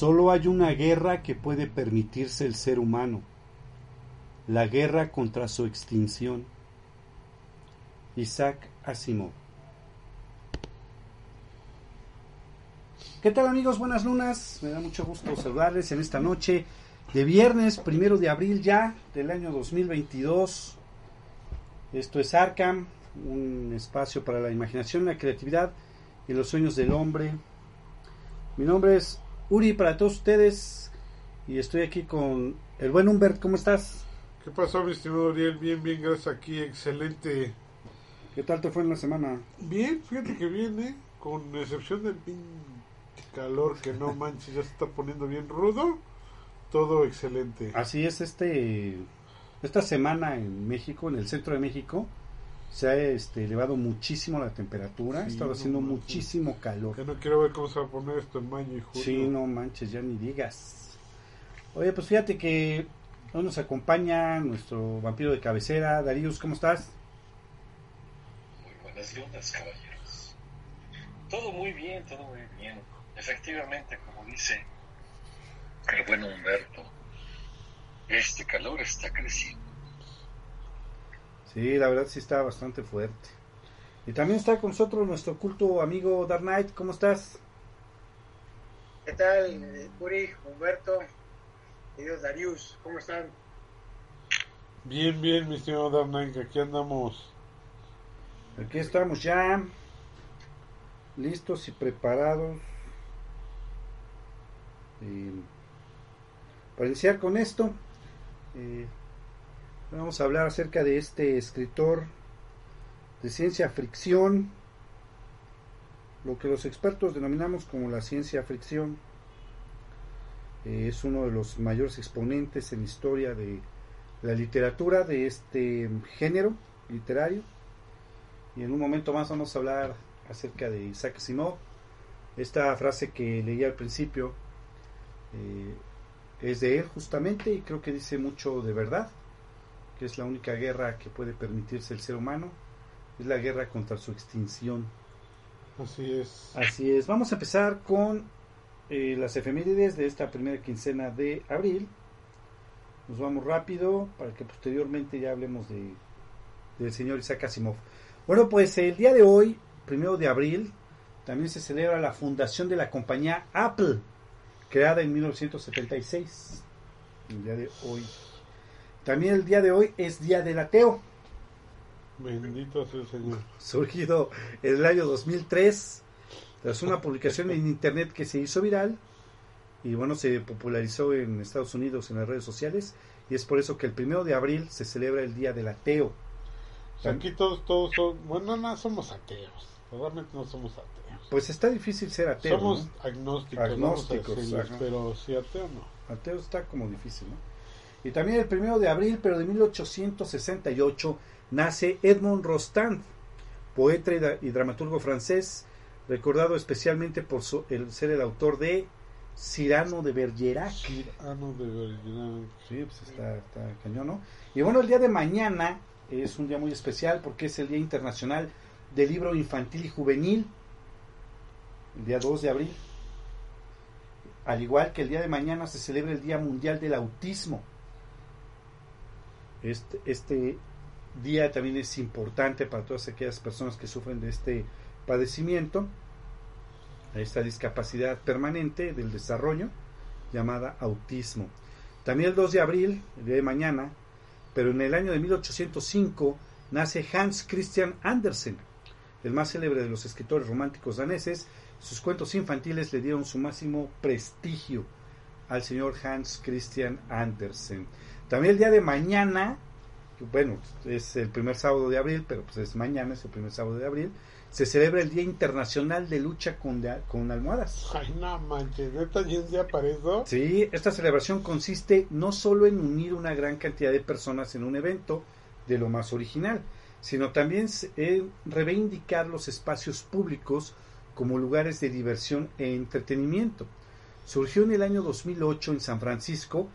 Solo hay una guerra que puede permitirse el ser humano, la guerra contra su extinción. Isaac Asimov. ¿Qué tal amigos? Buenas lunas. Me da mucho gusto saludarles en esta noche de viernes, primero de abril ya del año 2022. Esto es Arkham, un espacio para la imaginación, la creatividad y los sueños del hombre. Mi nombre es Uri para todos ustedes y estoy aquí con el buen Humbert. ¿Cómo estás? ¿Qué pasó, mi estimado Ariel? Bien, bien, gracias aquí, excelente. ¿Qué tal te fue en la semana? Bien, fíjate que viene, ¿eh? con excepción del calor que no manches, ya se está poniendo bien rudo, todo excelente. Así es, este esta semana en México, en el centro de México, se ha este, elevado muchísimo la temperatura, ha Sí, estado no haciendo manches. muchísimo calor. Que no quiero ver cómo se va a poner esto en mayo y junio. Sí, no manches, ya ni digas. Oye, pues fíjate que hoy nos acompaña nuestro vampiro de cabecera, Darius, ¿cómo estás? Muy buenas lunas, caballeros. Todo muy bien, todo muy bien. Efectivamente, como dice el buen Humberto, este calor está creciendo. Sí, la verdad sí está bastante fuerte. Y también está con nosotros nuestro culto amigo Dark Knight, ¿cómo estás? ¿Qué tal, eh, Uri, Humberto, queridos Darius? ¿Cómo están? Bien, bien, mi estimado Dark Knight, aquí andamos. Aquí estamos ya, listos y preparados. Eh, para iniciar con esto, eh, vamos a hablar acerca de este escritor de ciencia fricción, lo que los expertos denominamos como la ciencia fricción. Eh, es uno de los mayores exponentes en la historia de la literatura de este género literario. Y en un momento más vamos a hablar acerca de Isaac Asimov. Esta frase que leí al principio eh, es de él justamente y creo que dice mucho de verdad, que es la única guerra que puede permitirse el ser humano, es la guerra contra su extinción. Así es. Así es, vamos a empezar con eh, las efemérides de esta primera quincena de abril. Nos vamos rápido para que posteriormente ya hablemos de del señor Isaac Asimov. Bueno, pues el día de hoy, primero de abril, también se celebra la fundación de la compañía Apple, creada en 1976. El día de hoy. También el día de hoy es Día del Ateo, Bendito sea el Señor. surgido en el año 2003 tras una publicación en internet que se hizo viral y bueno, se popularizó en Estados Unidos en las redes sociales y es por eso que el primero de abril se celebra el Día del Ateo. O sea, aquí todos, todos son, bueno, no somos ateos. Realmente no somos ateos. Pues está difícil ser ateo. somos ¿no? agnósticos, decirles, pero si ateo no. Ateo está como difícil, ¿no? Y también el primero de abril, pero de 1868, nace Edmond Rostand, poeta y, dra- y dramaturgo francés, recordado especialmente por su- el, ser el autor de Cyrano de Bergerac. Cirano de Bergerac. Sí, pues está, está cañón, ¿no? Y bueno, el día de mañana es un día muy especial porque es el Día Internacional del Libro Infantil y Juvenil, el día 2 de abril. Al igual que el día de mañana se celebra el Día Mundial del Autismo. Este, este día también es importante para todas aquellas personas que sufren de este padecimiento, esta discapacidad permanente del desarrollo llamada autismo. También el 2 de abril, el día de mañana, pero en el año de 1805 nace Hans Christian Andersen, el más célebre de los escritores románticos daneses. Sus cuentos infantiles le dieron su máximo prestigio al señor Hans Christian Andersen. También el día de mañana, bueno, es el primer sábado de abril, pero pues es mañana, es el primer sábado de abril, se celebra el Día Internacional de Lucha con, con Almohadas. Ay, no manches, neta, y un día para eso. Sí, esta celebración consiste no solo en unir una gran cantidad de personas en un evento de lo más original, sino también en reivindicar los espacios públicos como lugares de diversión e entretenimiento. Surgió en el año 2008 en San Francisco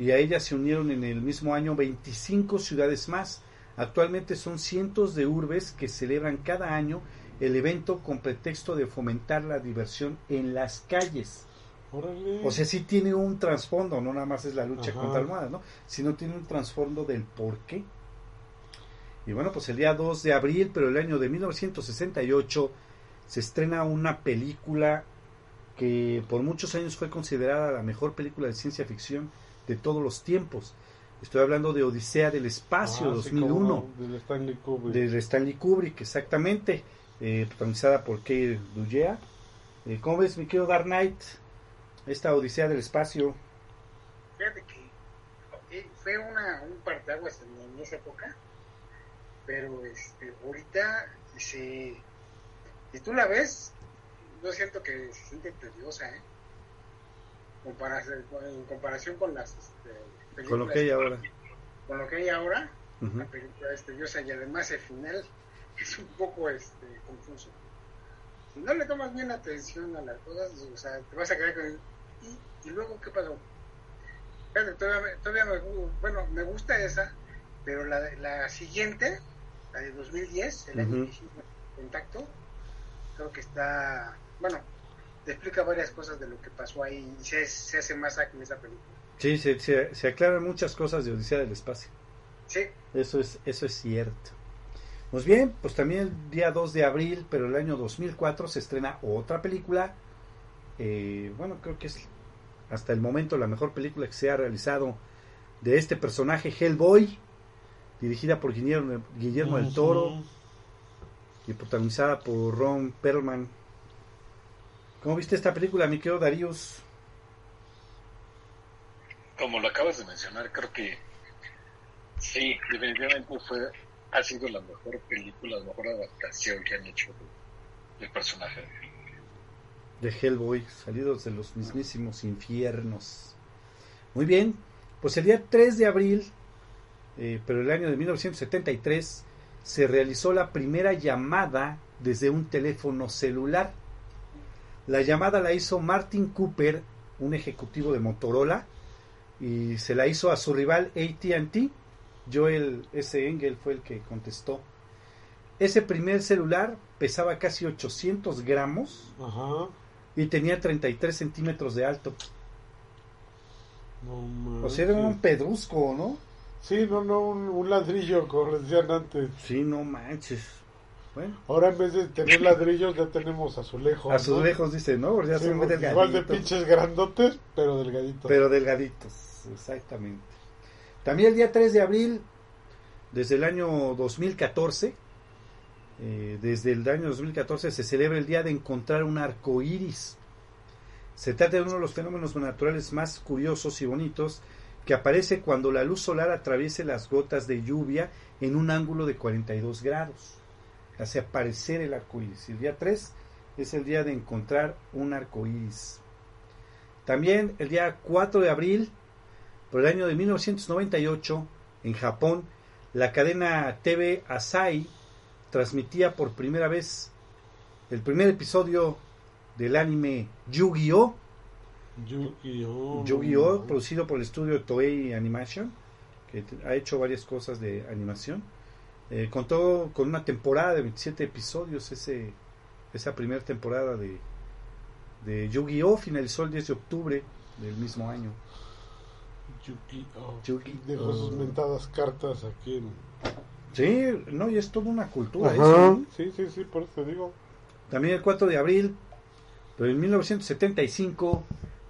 y a ella se unieron en el mismo año 25 ciudades más. Actualmente son cientos de urbes que celebran cada año el evento con pretexto de fomentar la diversión en las calles. Órale. O sea, sí tiene un trasfondo, no nada más es la lucha Ajá. contra almohadas, ¿no? Sino tiene un trasfondo del por qué. Y bueno, pues el día 2 de abril, pero el año de 1968, se estrena una película que por muchos años fue considerada la mejor película de ciencia ficción de todos los tiempos. Estoy hablando de Odisea del Espacio, Ah, sí, 2001 cómo no, del Stanley Kubrick. de Stanley Kubrick, exactamente, eh, protagonizada por Kate Dugea. Eh, ¿Cómo ves, mi querido Dark Knight? Esta Odisea del Espacio. Fíjate que eh, fue una, un partaguas en, en esa época, pero este, ahorita, se, si tú la ves, yo siento que se siente tediosa, ¿eh? En comparación con las este, Con lo películas- que hay ahora. con lo que hay ahora, Ujú. la película es tediosa y además el final es un poco este, confuso. Si no le tomas bien atención a las cosas, o sea, te vas a quedar con... ¿Y, y luego qué pasó? Fíjate, todavía, me- todavía me, bueno, me gusta esa, pero la, la siguiente, la de 2010, el año Ujú. que hicimos contacto, creo que está, bueno, te explica varias cosas de lo que pasó ahí y se, se hace más en esa película. Sí, se, se- se aclaran muchas cosas de Odisea del Espacio. Sí, Eso es, eso es cierto. Pues bien, pues también el día 2 de abril, pero el año 2004 se estrena otra película. eh, bueno, creo que es hasta el momento la mejor película que se ha realizado de este personaje, Hellboy, dirigida por Guillermo, Guillermo del Toro y protagonizada por Ron Perlman. ¿Cómo viste esta película, mi querido Darius? Como lo acabas de mencionar, creo que sí, definitivamente fue, ha sido la mejor película, la mejor adaptación que han hecho de- del personaje. de Hellboy, salidos de los mismísimos infiernos. Muy bien, pues el día 3 de abril, eh, pero el año de 1973, se realizó la primera llamada desde un teléfono celular. La llamada la hizo Martin Cooper, un ejecutivo de Motorola, y se la hizo a su rival ATT. Joel S. Engel fue el que contestó. Ese primer celular pesaba casi 800 gramos Ajá. y tenía 33 centímetros de alto. No O sea, era un pedrusco, ¿no? Sí, no, no, un, un ladrillo, como decían antes. Sí, no manches. Bueno, Ahora en vez de tener ladrillos ya tenemos azulejos. a sus ¿no? lejos dice, ¿no? Ya Sí, son muy igual de pinches grandotes, pero delgaditos. Pero delgaditos, exactamente. También el día 3 de abril, desde el año 2014, eh, desde el año 2014 se celebra el día de encontrar un arco iris. Se trata de uno de los fenómenos naturales más curiosos y bonitos que aparece cuando la luz solar atraviesa las gotas de lluvia en un ángulo de 42 grados. Hace aparecer el arco iris. El día 3 es el día de encontrar un arco iris. También el día 4 de abril, por el año de 1998, en Japón, la cadena TV Asahi transmitía por primera vez el primer episodio del anime Yu-Gi-Oh! Yu-Gi-Oh! Yu-Gi-Oh! producido por el estudio Toei Animation, que ha hecho varias cosas de animación. Eh, contó con una temporada de 27 episodios, ese, esa primera temporada de, de Yu-Gi-Oh! finalizó el 10 de octubre del mismo año. Yu-Gi-Oh! Yu-Gi-Oh. Dejó sus mentadas cartas aquí en... Sí, no, y es toda una cultura eso, ¿no? Sí, sí, sí, por eso te digo. También el 4 de abril, pero en 1975,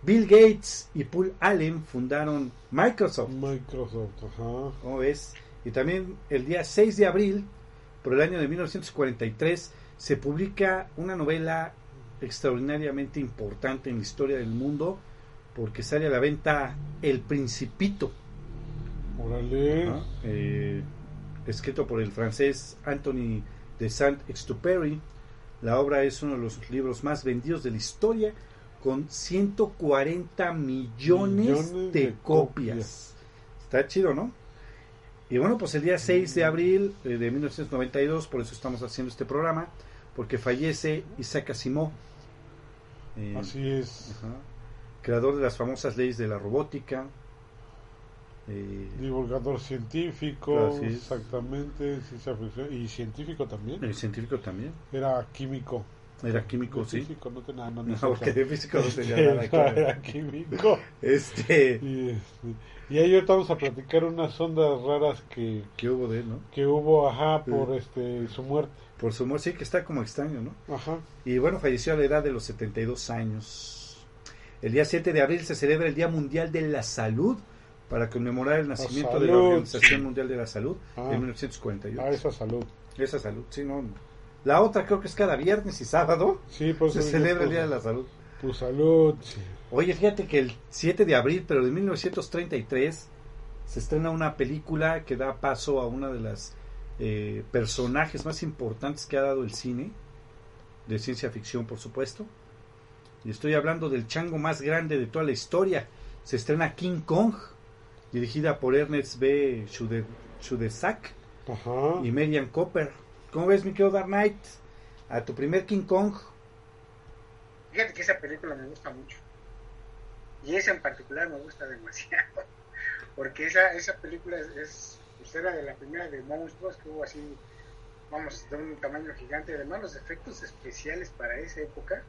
Bill Gates y Paul Allen fundaron Microsoft. Microsoft, ajá. ¿Cómo ves? Y también el día 6 de abril, por el año de 1943, se publica una novela extraordinariamente importante en la historia del mundo, porque sale a la venta El Principito, Órale. ¿no? Eh, escrito por el francés Anthony de Saint-Exupéry. La obra es uno de los libros más vendidos de la historia, con 140 millones, Millones de, de copias. copias. Está chido, ¿no? Y bueno, pues el día 6 de abril eh, de 1992, por eso estamos haciendo este programa, porque fallece Isaac Asimov. Eh, Así es. Ajá. Creador de las famosas leyes de la robótica. eh, Divulgador científico, exactamente, ciencia ficción, y científico también. el científico también. Era químico. Era químico, sí. Físico, no tenía no, no, No, porque de físico no tenía nada que ver. Era químico. Este, Y, este, y ahí ahorita vamos a platicar unas ondas raras que, ¿qué hubo de él, no? que hubo, ajá, por este su muerte. Por su humor, sí que está como extraño, ¿no? Ajá. Y bueno, falleció a la edad de los 72 años. El día 7 de abril se celebra el Día Mundial de la Salud para conmemorar el nacimiento de la Organización. Mundial de la Salud Ah. en 1948. A esa salud. Esa salud, sí, no. La otra creo que es cada viernes y sábado Sí, pues se celebra el Día de la Salud. Tu salud. sí. Oye, fíjate que el 7 de abril, pero de 1933, se estrena una película que da paso a una de las eh, personajes más importantes que ha dado el cine, de ciencia ficción, por supuesto. Y estoy hablando del chango más grande de toda la historia. Se estrena King Kong, dirigida por Ernest B. Schudezak Ajá. y Marian Copper. ¿Cómo ves, mi querido Dark Knight? A tu primer King Kong. Fíjate que esa película me gusta mucho. Y esa en particular me gusta demasiado. Porque esa, esa película es, es pues era de la primera de monstruos que hubo así, vamos, de un tamaño gigante. Además, los efectos especiales para esa época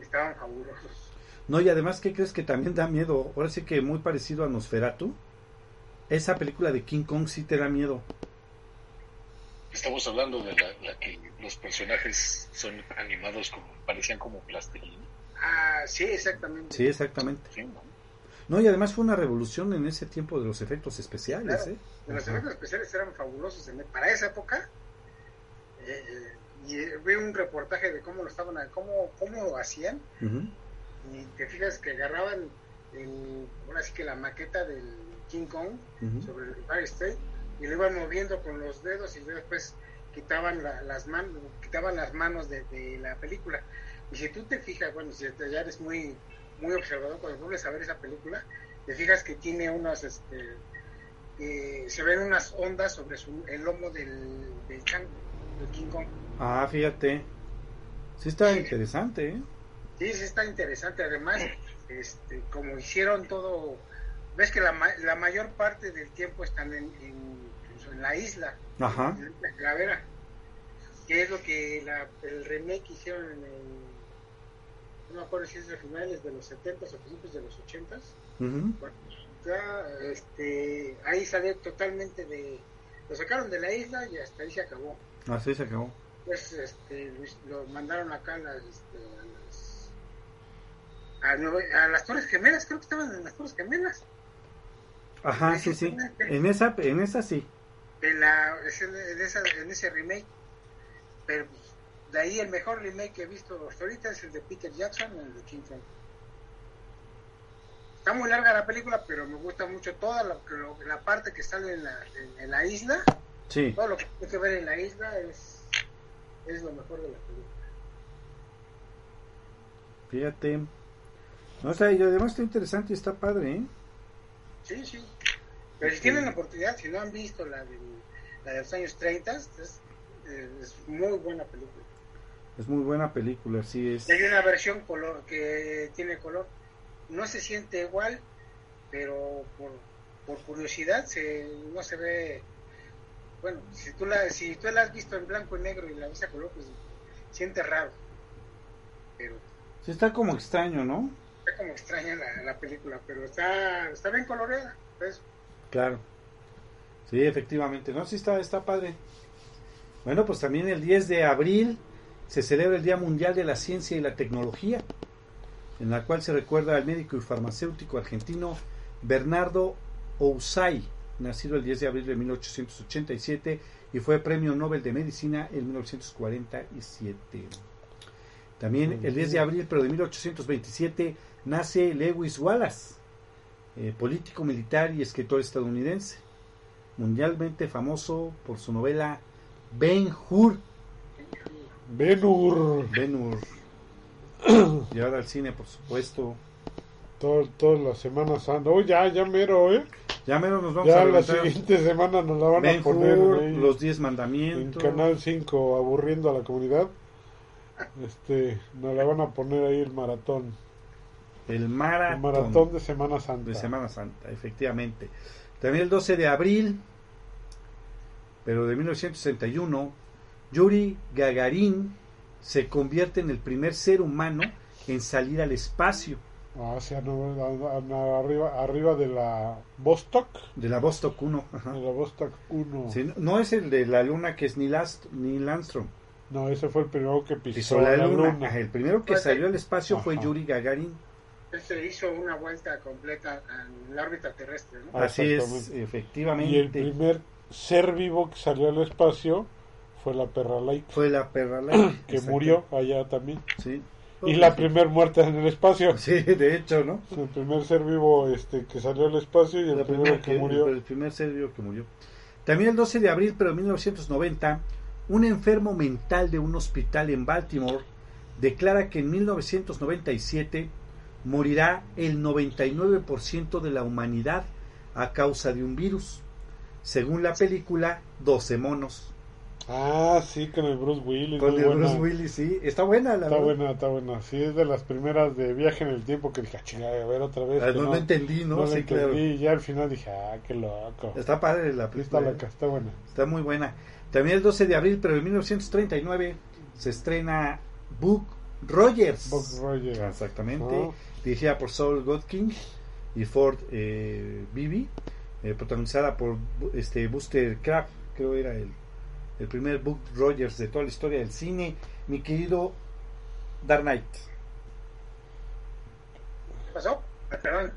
estaban fabulosos. No, y además, ¿qué crees que también da miedo? Ahora sí que muy parecido a Nosferatu. Esa película de King Kong sí te da miedo. Estamos hablando de la, la que los personajes son animados como parecían como plastilina. Ah, sí, exactamente. Sí, exactamente. ¿sí, no? No, y además fue una revolución en ese tiempo de los efectos especiales, Claro. ¿eh? Los Ajá. efectos especiales eran fabulosos en- para esa época. eh, eh, y eh, vi un reportaje de cómo lo estaban, cómo, cómo lo hacían. Y te fijas que agarraban el, ahora sí que la maqueta del King Kong sobre el Empire State y lo iban moviendo con los dedos y después quitaban la- las manos quitaban las manos de, de la película y si tú te fijas bueno si te- ya eres muy muy observador cuando vuelves a ver esa película te fijas que tiene unos este eh, se ven unas ondas sobre su, el lomo del, del chango del King Kong Ah, fíjate. Sí está interesante, ¿eh? Sí, sí está interesante. Además, este, como hicieron todo, ves que la, la mayor parte del tiempo están en, en, en la isla, Ajá. en la calavera, que es lo que la- el remake hicieron en el, no me acuerdo si es de finales de los 70 o principios de los 80 Ujú. ya, este, ahí salió totalmente de, lo sacaron de la isla y hasta ahí se acabó. Así se acabó. pues este lo mandaron acá a las, este, a las a las Torres Gemelas creo que estaban en las Torres Gemelas Ajá, sí, sí. En esa, en esa sí. En la en, esa, en ese remake pero pues, de ahí el mejor remake que he visto hasta ahorita es el de Peter Jackson el de King Kong está muy larga la película pero me gusta mucho toda la, lo- la parte que sale en la, en- en la isla Sí. todo lo que tiene que ver en la isla es es lo mejor de la película Fíjate. No, o sea, y además está interesante y está padre, ¿eh? Sí, sí. Pero si tienen la oportunidad, si no han visto la de, la de los años 30, es, eh, es muy buena película. Es muy buena película, sí es. Y hay una versión color que tiene color. No se siente igual, pero por, por curiosidad se, no se ve. Bueno, si tú, la, si tú la has visto en blanco y negro y la ves a color, pues siente raro. Pero Sí está como extraño, ¿no? está como extraña la, la película, pero está, está bien coloreada. pues. Claro. Sí, efectivamente. No, sí está, está padre. Bueno, pues también el 10 de abril se celebra el Día Mundial de la Ciencia y la Tecnología, en la cual se recuerda al médico y farmacéutico argentino Bernardo Ousay, nacido el 10 de abril de 1887 y fue premio Nobel de Medicina en 1947. También el 10 de abril, pero de 1827, nace Lewis Wallace, eh, político militar y escritor estadounidense, mundialmente famoso por su novela Ben Hur, Benur. Ben Hur, llevada al cine, por supuesto. Todo, todas las semanas ando. Oh, ya, ya mero, ¿eh? Ya menos nos vamos Ya a la siguiente semana nos la van Ben a poner Hur, ahí los Diez en Mandamientos. Canal 5, aburriendo a la comunidad. Este, nos la van a poner ahí el maratón. El maratón, El maratón de Semana Santa. de Semana Santa, efectivamente. También el 12 de abril, pero de 1961, Yuri Gagarin se convierte en el primer ser humano en salir al espacio Ah, a- arriba, arriba de la Vostok. de la Vostok 1. ajá. De la Vostok 1. Sí, no- es el de la luna que es Neil, Ast- Neil Armstrong. No, ese fue el primero que pisó, Pisó la, la luna. El primero que salió al espacio fue. Yuri Gagarin. Se hizo una vuelta completa en la órbita terrestre, ¿no? Así es, efectivamente. Y el primer ser vivo que salió al espacio fue la perra Laika, Fue la perra Laika, que exacto. murió allá también. Sí. Y la primer muerte en el espacio. Sí, de hecho, ¿no? El primer ser vivo este que salió al espacio y el La primero primera que murió. El primer ser vivo que murió. También el 12 de abril, pero de 1990, un enfermo mental de un hospital en Baltimore declara que en 1997 morirá el 99% de la humanidad a causa de un virus. Según la película 12 monos. Ah, sí, con el Bruce Willis. Con el buena. Bruce Willis, sí. Está buena la Está buena, está buena. Sí, es de las primeras de viaje en el tiempo que dije, "Ah, chinga, a ver otra vez. Ah, no, no entendí, ¿no? No lo sí, claro. entendí. Y ya al final dije, ah, qué loco. Está padre la Sí, está película. loca, está buena. Está muy buena. También el 12 de abril, pero en 1939, se estrena Book Rogers. Buck Rogers. Exactamente. Dirigida por Saul Godkin y Ford eh, Beebe. eh, protagonizada por este Buster Kraft, creo era el, el primer Book Rogers de toda la historia del cine. Mi querido Dark Knight. ¿Qué pasó? Ah, perdón.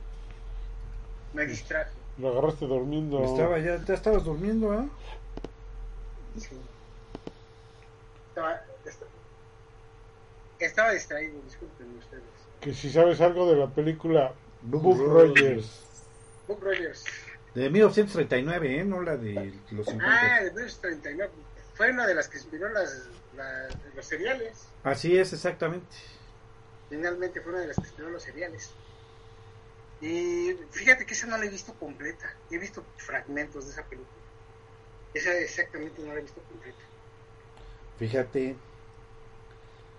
Me distraje. Lo agarraste durmiendo. Estaba ya, ya estabas durmiendo, ¿eh? Sí. Estaba, est- estaba distraído, disculpen ustedes. Que si sabes algo de la película Buck Rogers. Rogers. Book Rogers. De 1939, ¿eh? No la de los 50. Ah, de 1939. Fue una de las que inspiró las, la- los seriales. Así es, exactamente. Finalmente fue una de las que inspiró los seriales. Y fíjate que esa no la he visto completa. He visto fragmentos de esa película. Esa exactamente no la he visto completa. Fíjate.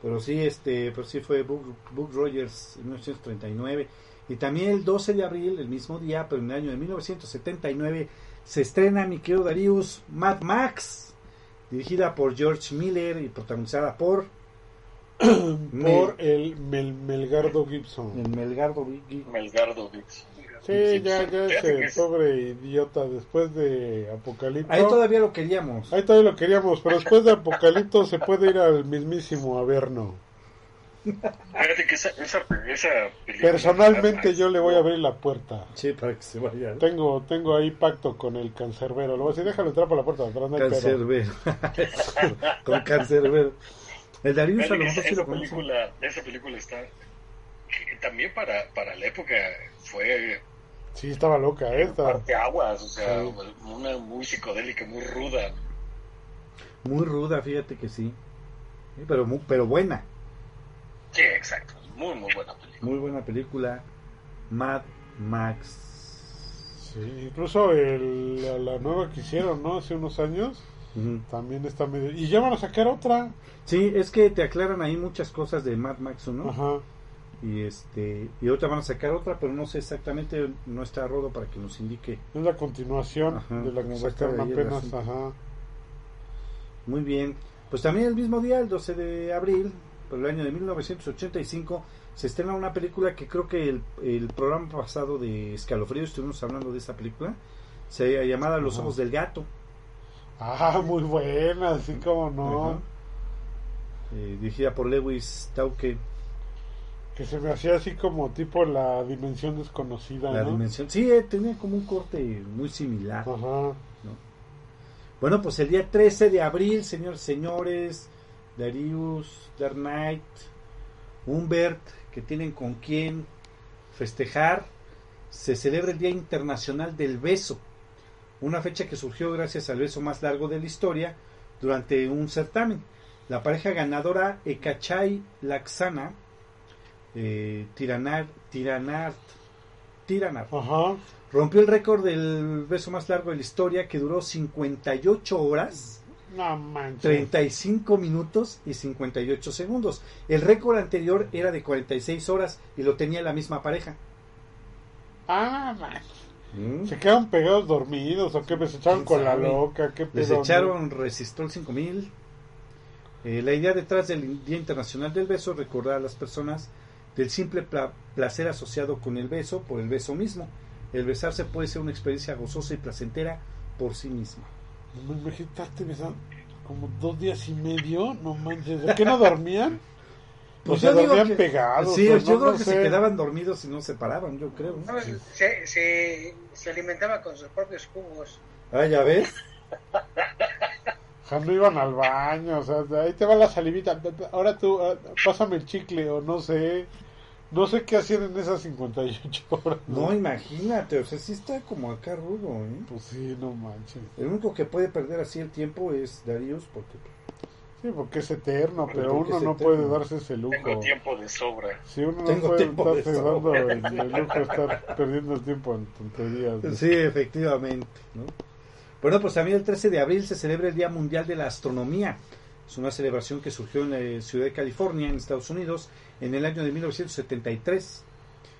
Pero sí, este, pero sí fue Book, Book Rogers en 1939. Y también el 12 de abril, el mismo día, pero en el año de 1979, se estrena, mi querido Darius, Mad Max, dirigida por George Miller y protagonizada por Por el Mel- Melgardo Gibson. el Melgardo Dix. Sí, ya, ya ese es- pobre idiota después de Apocalipto. Ahí todavía lo queríamos. Ahí todavía lo queríamos, pero después de Apocalipto se puede ir al mismísimo Averno. Fíjate que esa, esa, esa película- Personalmente yo le voy a abrir la puerta. Sí, para que se vaya. Tengo tengo ahí pacto con el cancerbero. Le voy a decir, déjalo entrar por la puerta no. Cancerbero. Con Cancerbero. El Darius a lo mejor sí lo película, esa película está que también para, para la época fue Sí, estaba loca esta. parte aguas, o sea, Sí. una muy psicodélica, muy ruda. Muy ruda, fíjate que sí. Sí, Pero, mu- pero buena. Sí, exacto, muy muy buena película. Muy buena película. Mad Max. Sí, incluso el- la, la nueva que hicieron, ¿no? Hace unos años. También está medio... Y ya van a sacar otra. Sí, es que te aclaran ahí muchas cosas de Mad Max, ¿no? Ajá. Y este y ahorita van a sacar otra, pero no sé exactamente, no está Rodo para que nos indique. Es la continuación Ajá, de la que va a estar sacaron apenas. Ajá. Muy bien. Pues también el mismo día, el 12 de abril, por el año de 1985, se estrena una película que creo que el, el programa pasado de Escalofrío estuvimos hablando de esa película, se llamada Los Ajá. Ojos del Gato. Ah, muy buena, así como no. Eh, dirigida por Lewis Tauke, Que se me hacía así como tipo la dimensión desconocida, la ¿no? dimensión. Sí, eh, tenía como un corte muy similar. Ajá. Bueno, pues el día 13 de abril, señores, señores, Darius, Dark Knight, Humbert, que tienen con quién festejar, se celebra el Día Internacional del Beso, una fecha que surgió gracias al beso más largo de la historia durante un certamen. La pareja ganadora Ekachai Laxana, eh, Tiranar, Tiranart, Tiranart, Ajá. Rompió el récord del beso más largo de la historia que duró 58 horas No manches. 35 minutos y 58 segundos. El récord anterior era de 46 horas y lo tenía la misma pareja. Ah. Mm. ¿Se quedaron pegados dormidos o qué? ¿Se echaron ¿Quién con la loca? ¿Qué Les echaron Resistol 5000. Eh, la idea detrás del Día Internacional del Beso es recordar a las personas del simple pla- placer asociado con el beso por el beso mismo. El besarse puede ser una experiencia gozosa y placentera por sí misma. No me estarte besando como dos días y medio. No manches. ¿De qué no dormían? o sea, Pues yo digo dormían que- pegados. Sí, yo no, creo no que sé. se quedaban dormidos y no se paraban, yo creo. No, se, se, se alimentaba con sus propios jugos. Ah, ya ves. O sea, no iban al baño. O sea, ahí te va la salivita. Ahora tú, ah, pásame el chicle o no sé. No sé qué hacían en esas 58 horas. No, imagínate, o sea, sí está como acá rudo, ¿eh? Pues sí, no manches. El único que puede perder así el tiempo es Darius, porque Sí, porque es eterno, pero Porque uno no eterno. puede darse ese lujo. Tengo tiempo de sobra. Sí, uno no Tengo puede tiempo de estarse dando el, el lujo de estar perdiendo el tiempo en tonterías. ¿no? Sí, efectivamente. ¿no? Bueno, pues también el 13 de abril se celebra el Día Mundial de la Astronomía. Es una celebración que surgió en la ciudad de California, en Estados Unidos, en el año de 1973.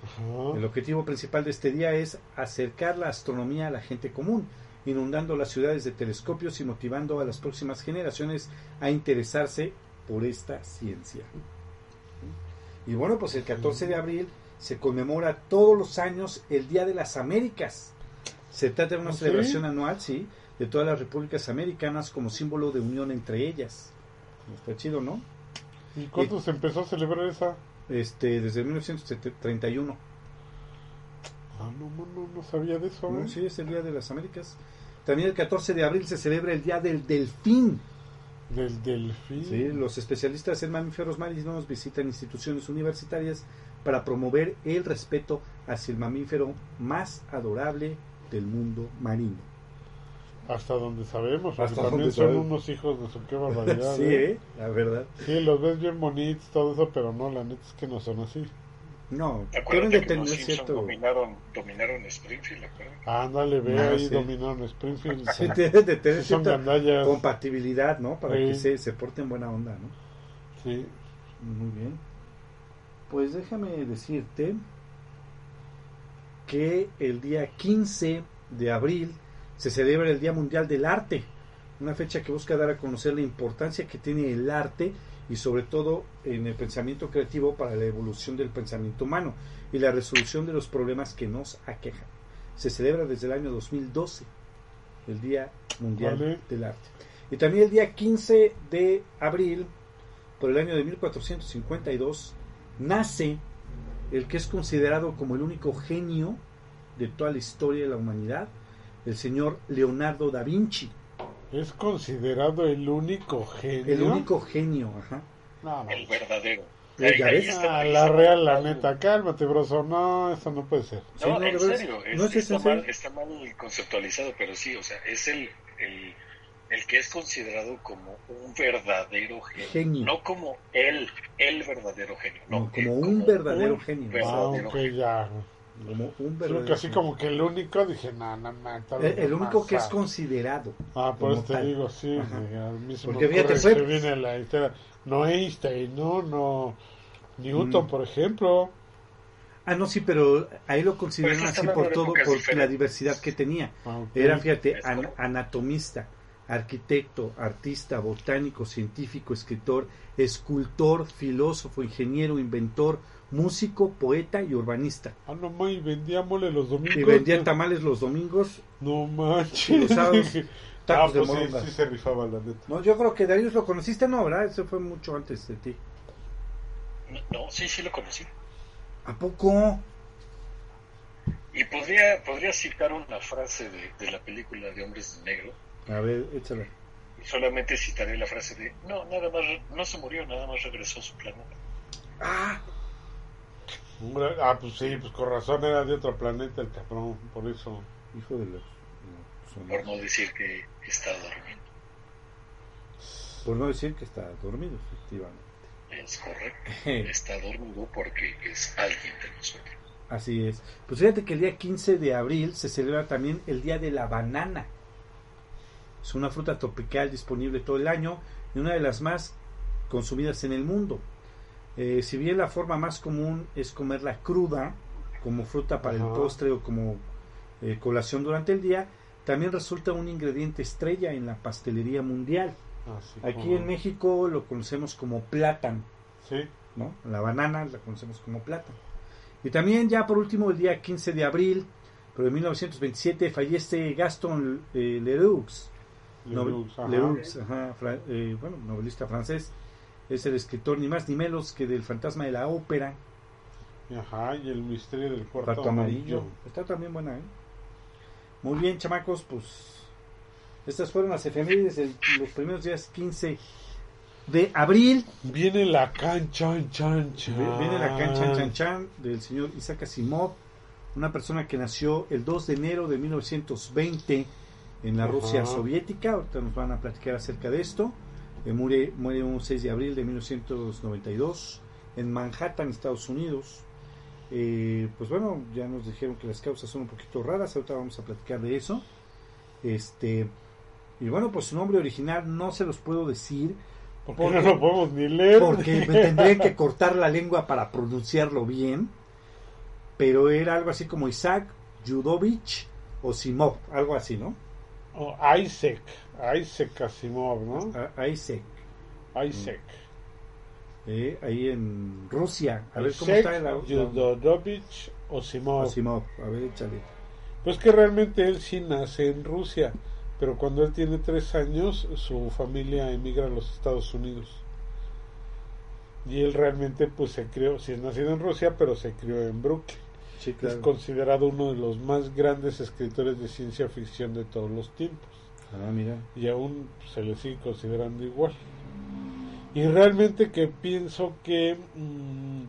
Ajá. El objetivo principal de este día es acercar la astronomía a la gente común, inundando las ciudades de telescopios y motivando a las próximas generaciones a interesarse por esta ciencia. Y bueno, pues el 14 de abril se conmemora todos los años el Día de las Américas. Se trata de una ¿Ah, sí? celebración anual, sí, de todas las repúblicas americanas como símbolo de unión entre ellas. Está chido, ¿no? ¿Y cuándo se empezó a celebrar esa? Este, desde 1931. Ah, no, no, no, no sabía de eso. ¿no? ¿eh? Sí, es el Día de las Américas. También el 14 de abril se celebra el Día del Delfín. Del delfín. Sí, los especialistas en mamíferos marinos visitan instituciones universitarias para promover el respeto hacia el mamífero más adorable del mundo marino. Hasta donde sabemos, porque Hasta también donde son sabemos. unos hijos de su qué barbaridad. sí, ¿eh? la verdad. Sí, los ves bien bonitos, todo eso, pero no, la neta es que no son así. No, Acuérdate de que tener cierto... dominaron, dominaron Springfield. Ándale, ve Ah, ahí, sí. dominaron Springfield. Sí, deben de tener Sí, son cierta gandallas. compatibilidad, ¿no? Para Sí. que se, se porten buena onda, ¿no? Sí. Muy bien. Pues déjame decirte que el día 15 de abril se celebra el Día Mundial del Arte, una fecha que busca dar a conocer la importancia que tiene el arte y sobre todo en el pensamiento creativo para la evolución del pensamiento humano y la resolución de los problemas que nos aquejan. Se celebra desde el año 2012, el Día Mundial Vale. del Arte. Y también el día 15 de abril, por el año de 1452, nace el que es considerado como el único genio de toda la historia de la humanidad, el señor Leonardo da Vinci. Es considerado el único genio. El único genio, ajá. No, no. El verdadero. Ya ves. está- Ah, la real, la neta, cálmate, broso. No, eso no puede ser. Sí, No, no, en de verdad, serio, es- no es está, mal, está mal conceptualizado, pero sí, o sea, es el, el, el que es considerado como un verdadero genio. Genio. No como el, el verdadero genio. No, No, como el- un verdadero un genio. Ah, verdadero genio. ya. Como un Creo verdadero que así como que el único, dije, no, no, no. tal el, vez el único que es considerado. Ah, por eso te tal. digo, sí. Me Porque fíjate, fue- que viene la historia. No Einstein, no, no. Newton, Mm. por ejemplo. Ah, no, sí, pero ahí lo consideran así por todo, por la diferentes. diversidad que tenía. Ah, ok. Era, fíjate, an- anatomista, arquitecto, artista, botánico, científico, escritor, escultor, filósofo, ingeniero, inventor, músico, poeta y urbanista. Ah, no más, y vendía mole los domingos. Y vendía tamales los domingos. No manches. Y los sábados, ah, tacos de pues sí, moronga. sí se rifaba la neta. No, yo creo que Darius lo conociste, no, ¿verdad? Eso fue mucho antes de ti. No, sí, sí lo conocí. ¿A poco? Y podría, podría citar una frase de, de la película de Hombres de Negro. A ver, échala. Y solamente citaré la frase de, no, nada más, no se murió, nada más regresó a su planeta. Ah, Ah, pues sí, pues con razón era de otro planeta el cabrón, por eso. hijo de los... no, Por no decir que está dormido. por no decir que está dormido, efectivamente. Es correcto. Está dormido porque es alguien de nosotros. Así es. Pues fíjate que el día 15 de abril se celebra también el Día de la Banana. Es una fruta tropical disponible todo el año y una de las más consumidas en el mundo. Eh, si bien la forma más común es comerla cruda, como fruta para el postre o como eh, colación durante el día, también resulta un ingrediente estrella en la pastelería mundial. Así Aquí como- en México lo conocemos como plátano, Sí, ¿no? La banana la conocemos como plátano. Y también ya por último el día 15 de abril, pero de 1927 fallece Gaston eh, Leroux, Leroux, ajá. Leroux, ajá, fra- eh, bueno, novelista francés. Es el escritor ni más ni menos que del Fantasma de la Ópera, Ajá, y el misterio del cuarto, Cuarto amarillo. Amarillo. Está también buena, ¿eh? Muy bien, chamacos, pues estas fueron las efemérides de los primeros días 15 de abril. Viene la cancha, chan, chan. Viene la cancha chan chan del señor Isaac Asimov, una persona que nació el 2 de enero de 1920 en la Ajá. Rusia soviética. Ahorita nos van a platicar acerca de esto. Eh, muere, muere un 6 de abril de 1992 en Manhattan, Estados Unidos. Eh, pues bueno, ya nos dijeron que las causas son un poquito raras. Ahorita vamos a platicar de eso. Este. Y bueno, pues su nombre original no se los puedo decir Porque porque- no lo podemos ni leer. porque me tendría que cortar la lengua para pronunciarlo bien. Pero era algo así como Isaac Judovich o Simov, algo así, ¿no? Oh, Isaac, Isaac Asimov, ¿no? A- Isaac, Isaac. eh, ahí en Rusia. A ver cómo está el Osimov. Asimov, a ver, échale. Pues que realmente él sí nace en Rusia, pero cuando él tiene tres años, su familia emigra a los Estados Unidos. Y él realmente pues se crió, sí es nacido en Rusia, pero se crió en Brooklyn. Sí, Es claro. considerado uno de los más grandes escritores de ciencia ficción de todos los tiempos. Ah, mira. Y aún se le sigue considerando igual. Y realmente que pienso que mm,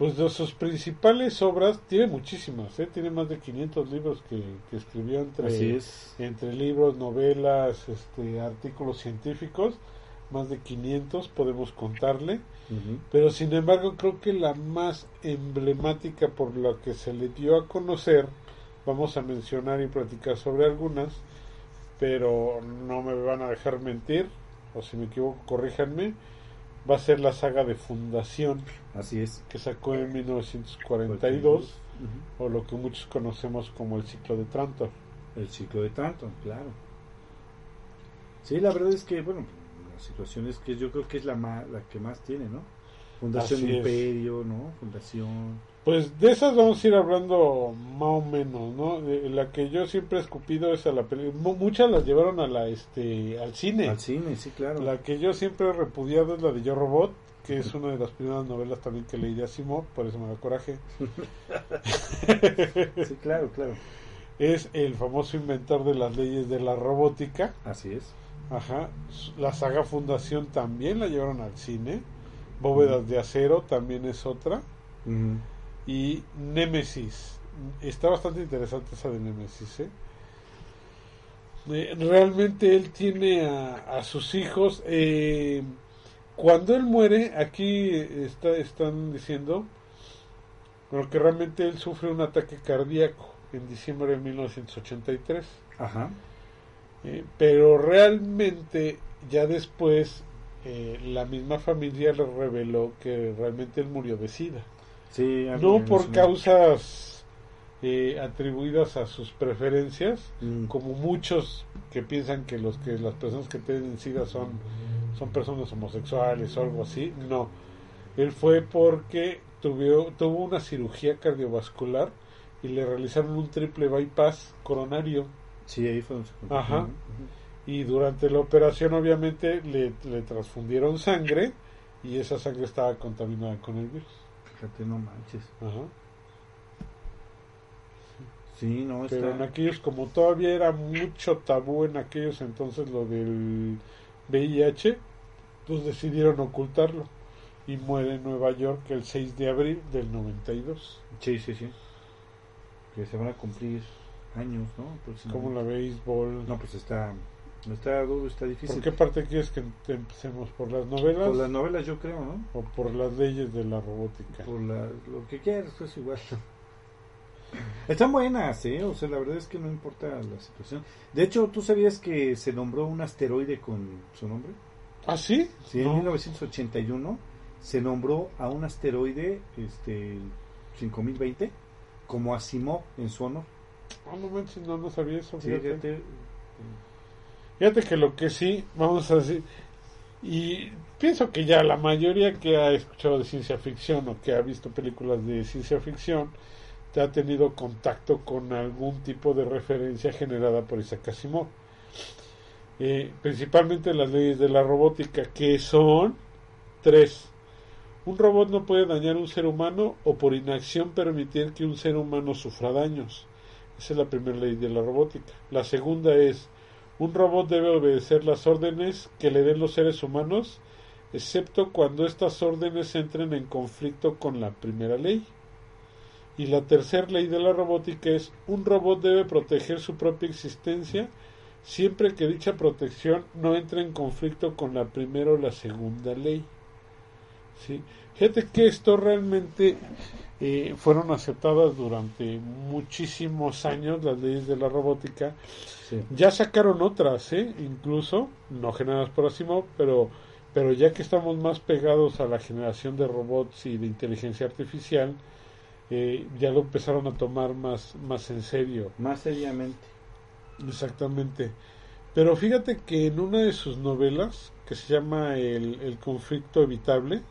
pues de sus principales obras, tiene muchísimas, ¿eh? tiene más de 500 libros que, que escribió entre, Así es. entre libros, novelas, este, artículos científicos, más de 500 podemos contarle. Pero sin embargo creo que la más emblemática por la que se le dio a conocer, vamos a mencionar y platicar sobre algunas, pero no me van a dejar mentir, o si me equivoco corríjanme, va a ser la saga de Fundación Así es. que sacó en 1942, Ujú. o lo que muchos conocemos como el ciclo de Trantor. El ciclo de Tranton, claro. Sí, la verdad es que, bueno, la situación es que yo creo que es la, ma- la que más tiene, ¿no? Fundación Así es. Imperio, ¿no? Fundación. Pues de esas vamos a ir hablando más o menos, ¿no? De la que yo siempre he escupido es a la película. Muchas las llevaron a la, este, al cine. Al cine, sí, claro. La que yo siempre he repudiado es la de Yo Robot, que es una de las primeras novelas también que leí de Asimov, por eso me da coraje. Sí, claro, claro. Es el famoso inventor de las leyes de la robótica. Así es. Ajá. La saga Fundación también la llevaron al cine. Bóvedas de acero también es otra. Y Némesis. Está bastante interesante esa de Némesis, ¿eh? Eh, Realmente él tiene a, a sus hijos. eh, cuando él muere, aquí está, están diciendo bueno, que realmente él sufre un ataque cardíaco en diciembre de 1983. Ajá. Eh, pero realmente ya después eh, la misma familia le reveló que realmente él murió de sida. Sí, No por causas eh, atribuidas a sus preferencias, Mm, como muchos que piensan que los que las personas que tienen SIDA son, son personas homosexuales o algo así. No, él fue porque tuvo, tuvo una cirugía cardiovascular y le realizaron un triple bypass coronario. Sí, ahí fue donde se. Ajá. Y durante la operación obviamente le, le transfundieron sangre y esa sangre estaba contaminada con el virus. Fíjate, no manches. Ajá. Sí, no, está... Pero en aquellos, como todavía era mucho tabú en aquellos entonces lo del VIH, pues decidieron ocultarlo. Y muere en Nueva York el 6 de abril del 92. Sí, sí, sí. Que se van a cumplir años, ¿no? ¿Cómo la béisbol? No, pues está, está duro, está ¿Por difícil. qué parte quieres que empecemos? ¿Por las novelas Por las novelas yo creo, ¿no? o por las leyes de la robótica? Por la, lo que quieras, pues igual. Están buenas, ¿eh? O sea, la verdad es que no importa la situación. De hecho, ¿tú sabías que se nombró un asteroide con su nombre? ¿Ah, sí? Sí, en 1981 se nombró a un asteroide, este, 5020, como Asimov en su honor. Ah, no no, no sabía eso. Fíjate. fíjate que lo que sí, vamos a decir, y pienso que ya la mayoría que ha escuchado de ciencia ficción o que ha visto películas de ciencia ficción, te ha tenido contacto con algún tipo de referencia generada por Isaac Asimov. Eh, principalmente las leyes de la robótica, que son tres. Un robot no puede dañar a un ser humano o por inacción permitir que un ser humano sufra daños. Esa es la primera ley de la robótica. La segunda es, un robot debe obedecer las órdenes que le den los seres humanos, excepto cuando estas órdenes entren en conflicto con la primera ley. Y la tercera ley de la robótica es un robot debe proteger su propia existencia siempre que dicha protección no entre en conflicto con la primera o la segunda ley. ¿Sí? Fíjate que esto realmente eh, fueron aceptadas durante muchísimos años las leyes de la robótica. Ya sacaron otras, ¿eh? incluso, no generadas por Asimov, pero, pero ya que estamos más pegados a la generación de robots y de inteligencia artificial, eh, ya lo empezaron a tomar más, más en serio. Más seriamente. Exactamente. Pero fíjate que en una de sus novelas, que se llama El, el conflicto evitable,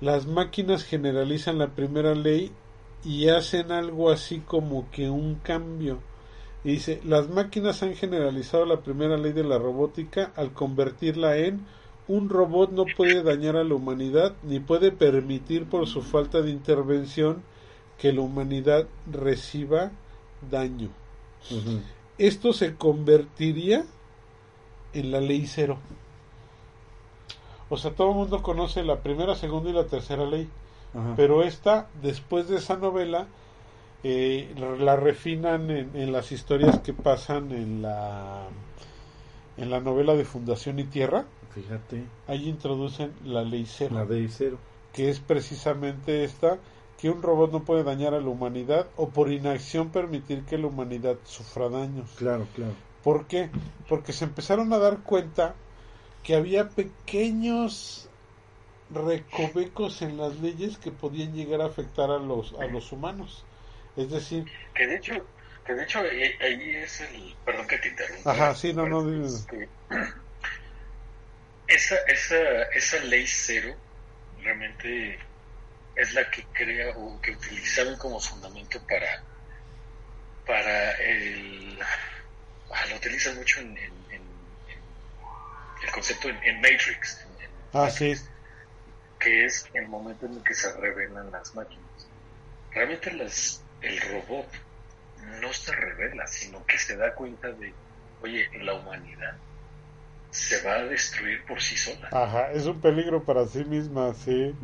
las máquinas generalizan la primera ley y hacen algo así como que un cambio. Y dice, las máquinas han generalizado la primera ley de la robótica al convertirla en un robot no puede dañar a la humanidad ni puede permitir por su falta de intervención que la humanidad reciba daño. Esto se convertiría en la ley cero. O sea, todo el mundo conoce la primera, segunda y la tercera ley. Pero esta, después de esa novela, eh, la refinan en, en, las historias que pasan en la en la novela de Fundación y Tierra Fíjate. Ahí introducen la ley cero. La ley cero. Que es precisamente esta, que un robot no puede dañar a la humanidad o por inacción permitir que la humanidad sufra daños. Claro, claro. ¿Por qué? Porque se empezaron a dar cuenta que había pequeños recovecos en las leyes que podían llegar a afectar a los a los humanos. Es decir, que de hecho que de hecho ahí es el perdón que te interrumpa. Ajá, sí, no, no. esa, esa, esa ley cero realmente es la que crea o que utilizaron como fundamento para para el ah, lo utilizan mucho en, el concepto en, Matrix ah sí que es el momento en el que se revelan las máquinas realmente las el robot no se revela sino que se da cuenta de oye la humanidad se va a destruir por sí sola. Ajá, es un peligro para sí misma, sí.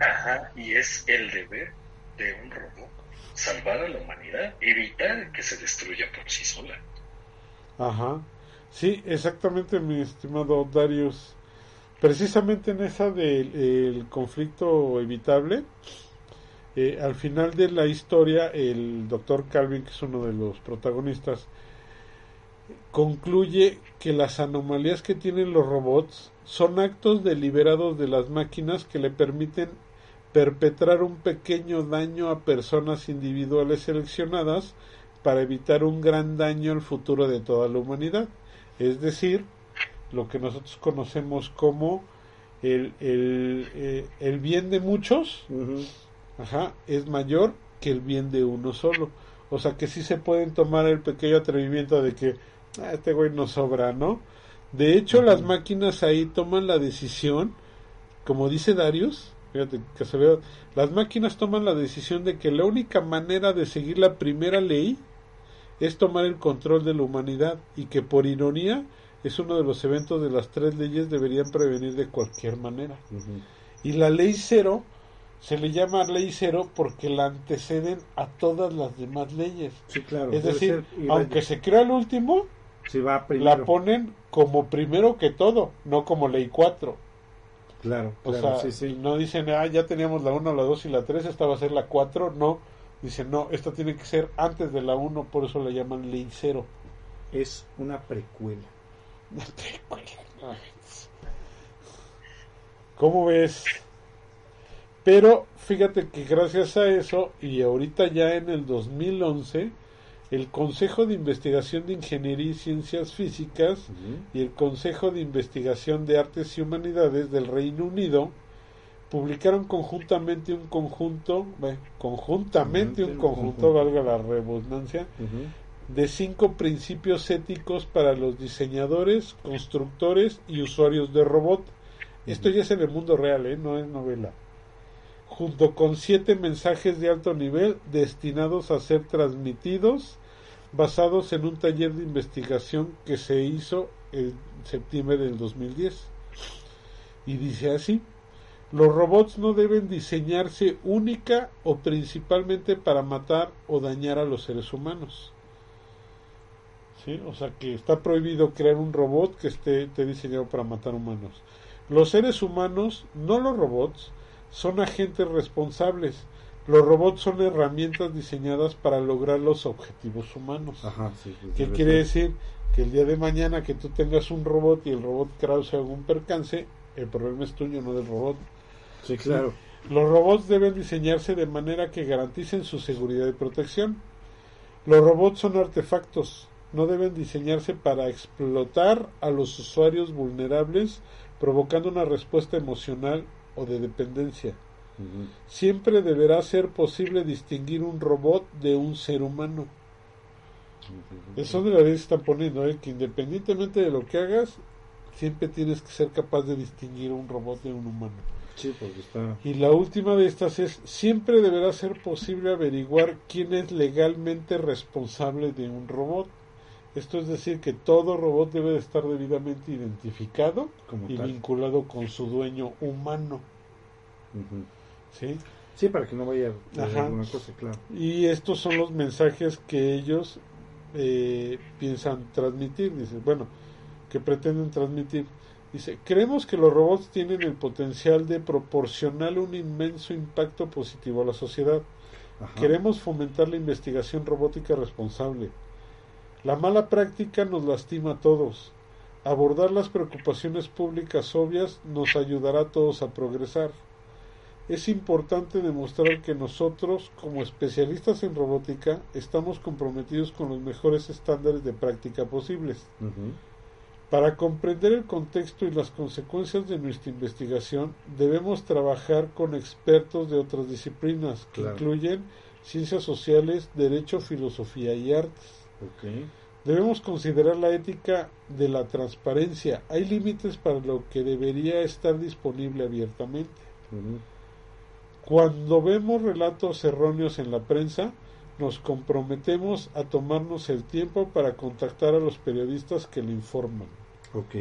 Ajá, y es el deber de un robot salvar a la humanidad, evitar que se destruya por sí sola. Ajá, sí, exactamente, mi estimado Darius. Precisamente en esa del conflicto evitable, eh, al final de la historia, el doctor Calvin, que es uno de los protagonistas, concluye que las anomalías que tienen los robots son actos deliberados de las máquinas que le permiten perpetrar un pequeño daño a personas individuales seleccionadas para evitar un gran daño al futuro de toda la humanidad. Es decir, lo que nosotros conocemos como el, el, eh, el bien de muchos ajá, es mayor que el bien de uno solo. O sea que sí se pueden tomar el pequeño atrevimiento de que Ah, este güey no sobra, ¿no? De hecho, las máquinas ahí toman la decisión, como dice Darius, fíjate, que las máquinas toman la decisión de que la única manera de seguir la primera ley es tomar el control de la humanidad y que por ironía es uno de los eventos de las tres leyes deberían prevenir de cualquier manera. Y la ley cero se le llama ley cero porque la anteceden a todas las demás leyes. Sí, claro. Es decir, aunque se crea el último, va la ponen como primero que todo, no como ley 4. Claro, o sea, no dicen, ah, ya teníamos la 1, la 2 y la 3, esta va a ser la 4, no, Dicen, no, esta tiene que ser antes de la 1, por eso la llaman ley. Es una precuela. Una precuela. ¿Cómo ves? Pero fíjate que gracias a eso, y ahorita ya en el 2011, el Consejo de Investigación de Ingeniería y Ciencias Físicas y el Consejo de Investigación de Artes y Humanidades del Reino Unido publicaron conjuntamente un conjunto, conjuntamente un conjunto, valga la redundancia, de cinco principios éticos para los diseñadores, constructores y usuarios de robot. Esto ya es en el mundo real, ¿eh? no es novela. Junto con siete mensajes de alto nivel destinados a ser transmitidos, basados en un taller de investigación que se hizo en septiembre del 2010. Y dice así, los robots no deben diseñarse única o principalmente para matar o dañar a los seres humanos. ¿Sí? O sea que está prohibido crear un robot que esté, diseñado para matar humanos. Los seres humanos, no los robots, son agentes responsables. Los robots son herramientas diseñadas para lograr los objetivos humanos. Ajá, sí, ¿Qué quiere decir? Que el día de mañana que tú tengas un robot y el robot cause algún percance, el problema es tuyo, no del robot. Sí, claro. Los robots deben diseñarse de manera que garanticen su seguridad y protección. Los robots son artefactos, no deben diseñarse para explotar a los usuarios vulnerables provocando una respuesta emocional o de dependencia. Siempre deberá ser posible distinguir un robot de un ser humano. Eso de la vez están poniendo, ¿eh? que independientemente de lo que hagas, siempre tienes que ser capaz de distinguir un robot de un humano. Y la última de estas es, siempre deberá ser posible averiguar quién es legalmente responsable de un robot. Esto es decir, que todo robot debe de estar debidamente identificado y vinculado con su dueño humano. ¿Sí? Sí, para que no vaya a alguna cosa, claro. Y estos son los mensajes que ellos eh, piensan transmitir. Dice, bueno, que pretenden transmitir. Dice, creemos que los robots tienen el potencial de proporcionar un inmenso impacto positivo a la sociedad. Queremos fomentar la investigación robótica responsable. La mala práctica nos lastima a todos. Abordar las preocupaciones públicas obvias nos ayudará a todos a progresar. Es importante demostrar que nosotros, como especialistas en robótica, estamos comprometidos con los mejores estándares de práctica posibles. Para comprender el contexto y las consecuencias de nuestra investigación, debemos trabajar con expertos de otras disciplinas, que incluyen ciencias sociales, derecho, filosofía y artes. Debemos considerar la ética de la transparencia. Hay límites para lo que debería estar disponible abiertamente. Cuando vemos relatos erróneos en la prensa, nos comprometemos a tomarnos el tiempo para contactar a los periodistas que le informan. Ok.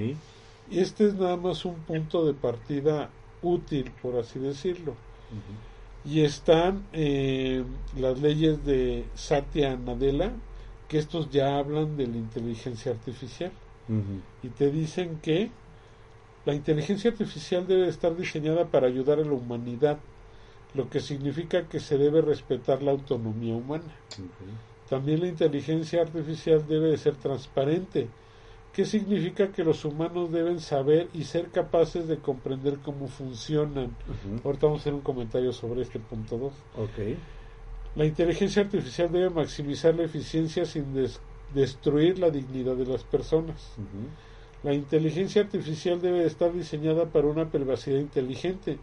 Y este es nada más un punto de partida útil, por así decirlo. Y están eh, las leyes de Satya Nadella, que estos ya hablan de la inteligencia artificial. Y te dicen que la inteligencia artificial debe estar diseñada para ayudar a la humanidad, lo que significa que se debe respetar la autonomía humana. También la inteligencia artificial debe de ser transparente, ¿Qué significa que los humanos deben saber y ser capaces de comprender cómo funcionan? Ahorita vamos a hacer un comentario sobre este punto 2. Okay. La inteligencia artificial debe maximizar la eficiencia sin destruir la dignidad de las personas. La inteligencia artificial debe estar diseñada para una privacidad inteligente,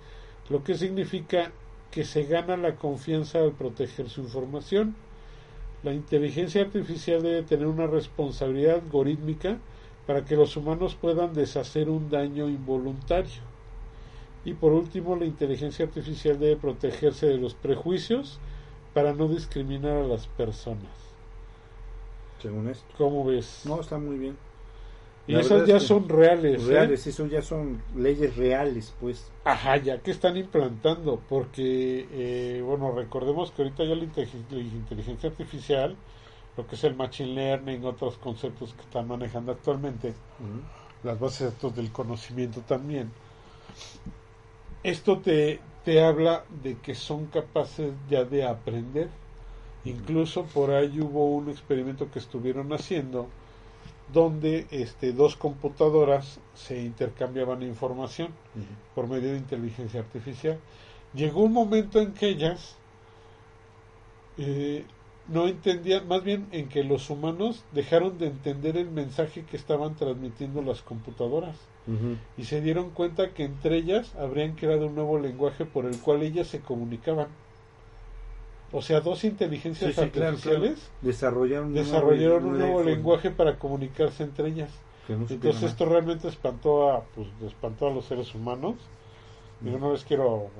lo que significa que se gana la confianza al proteger su información. La inteligencia artificial debe tener una responsabilidad algorítmica para que los humanos puedan deshacer un daño involuntario. Y por último, la inteligencia artificial debe protegerse de los prejuicios para no discriminar a las personas. Según esto. ¿Cómo ves? No, está muy bien. Y esas ya son reales. ¿eh? Reales, eso ya son leyes reales, pues. Ajá, ya que están implantando, porque, eh, bueno, recordemos que ahorita ya la inteligencia artificial lo que es el Machine Learning, otros conceptos que están manejando actualmente, las bases estos del conocimiento también. Esto te, te habla de que son capaces ya de aprender. Incluso por ahí hubo un experimento que estuvieron haciendo donde este, dos computadoras se intercambiaban información por medio de inteligencia artificial. Llegó un momento en que ellas eh, no entendían, más bien en que los humanos dejaron de entender el mensaje que estaban transmitiendo las computadoras y se dieron cuenta que entre ellas habrían creado un nuevo lenguaje por el cual ellas se comunicaban. O sea, dos inteligencias artificiales desarrollaron, un nuevo, lenguaje para comunicarse entre ellas. Entonces esto realmente espantó a, pues, espantó a los seres humanos. Yo no les quiero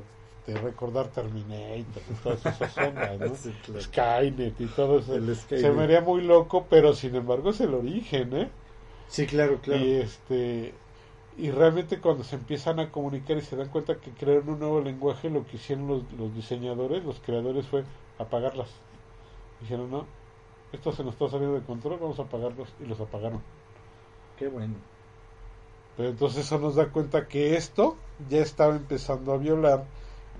este, recordar Terminator y todas esas ondas, ¿no? Skynet y todo eso. Se me haría muy loco, pero sin embargo es el origen, ¿eh? Sí, claro, claro. Y este y realmente cuando se empiezan a comunicar y se dan cuenta que crearon un nuevo lenguaje, lo que hicieron los, los diseñadores, los creadores fue apagarlas. Dijeron, no, esto se nos está saliendo de control, vamos a apagarlos y los apagaron. Qué bueno. Pero entonces eso nos da cuenta que esto ya estaba empezando a violar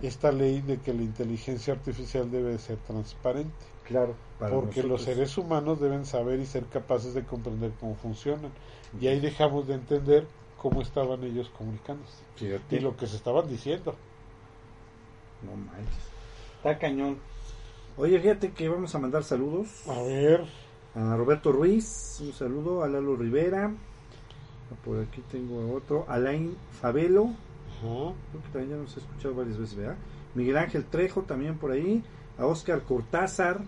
esta ley de que la inteligencia artificial debe ser transparente. Claro, porque los seres humanos deben saber y ser capaces de comprender cómo funcionan. Y ahí dejamos de entender cómo estaban ellos comunicándose y lo que se estaban diciendo. No manches. Está cañón. Oye, fíjate que vamos a mandar saludos. A ver. A Roberto Ruiz, un saludo. A Lalo Rivera. Por aquí tengo otro. Alain Fabelo Creo que también ya nos ha escuchado varias veces, ¿verdad? Miguel Ángel Trejo también por ahí. A Oscar Cortázar.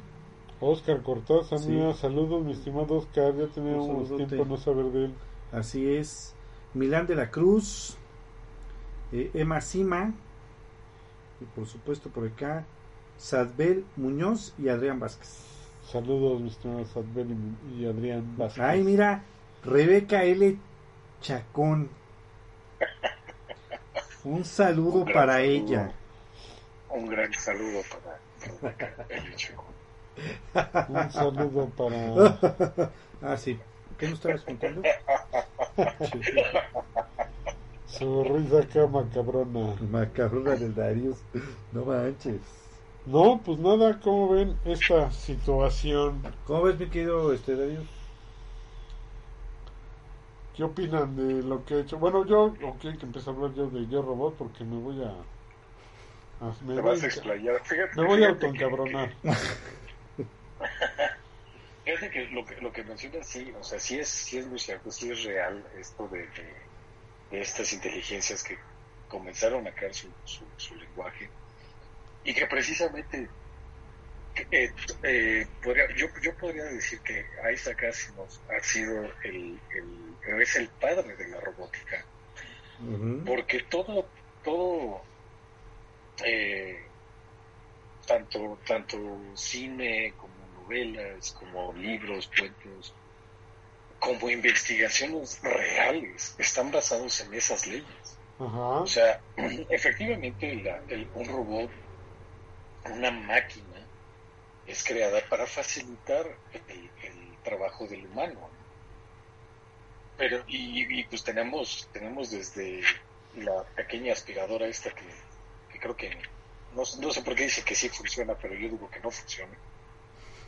Oscar Cortázar, mira, saludos, mi estimado Oscar. Ya teníamos tiempo no saber de él. Así es. Milán de la Cruz. Eh, Emma Sima. Y por supuesto por acá. Sadbel Muñoz y Adrián Vázquez. Saludos, mi estimado Sadbel y, y Adrián Vázquez. Ay, mira, Rebeca L. Chacón. Un saludo para ella. Un gran saludo para Un saludo para. ah, sí. ¿Qué nos estabas contando? Su risa acá macabrona. Macabrona del Darius. No manches. No, pues nada, ¿cómo ven esta situación? ¿Cómo ves, mi querido este, Darius? ¿Qué opinan de lo que he hecho? Bueno, yo, ok, que empiece a hablar yo de Yo Robot porque me voy a... me vas a explayar. me voy a autoencabronar. Fíjate que lo que, lo que mencionas, sí, o sea, sí es, sí es muy cierto, sí es real esto de, de, estas inteligencias que comenzaron a crear su, su lenguaje y que precisamente eh, eh, podría, yo, yo podría decir que Isaac Asimov ha sido el, el, es el padre de la robótica. Porque todo, todo, eh, tanto, tanto cine como novelas, como libros, cuentos, como investigaciones reales, están basados en esas leyes. O sea, efectivamente un robot, una máquina, es creada para facilitar el, trabajo del humano. Pero, y, pues tenemos, tenemos desde la pequeña aspiradora esta que, creo que no, no, sé por qué dice que sí funciona, pero yo digo que no funciona.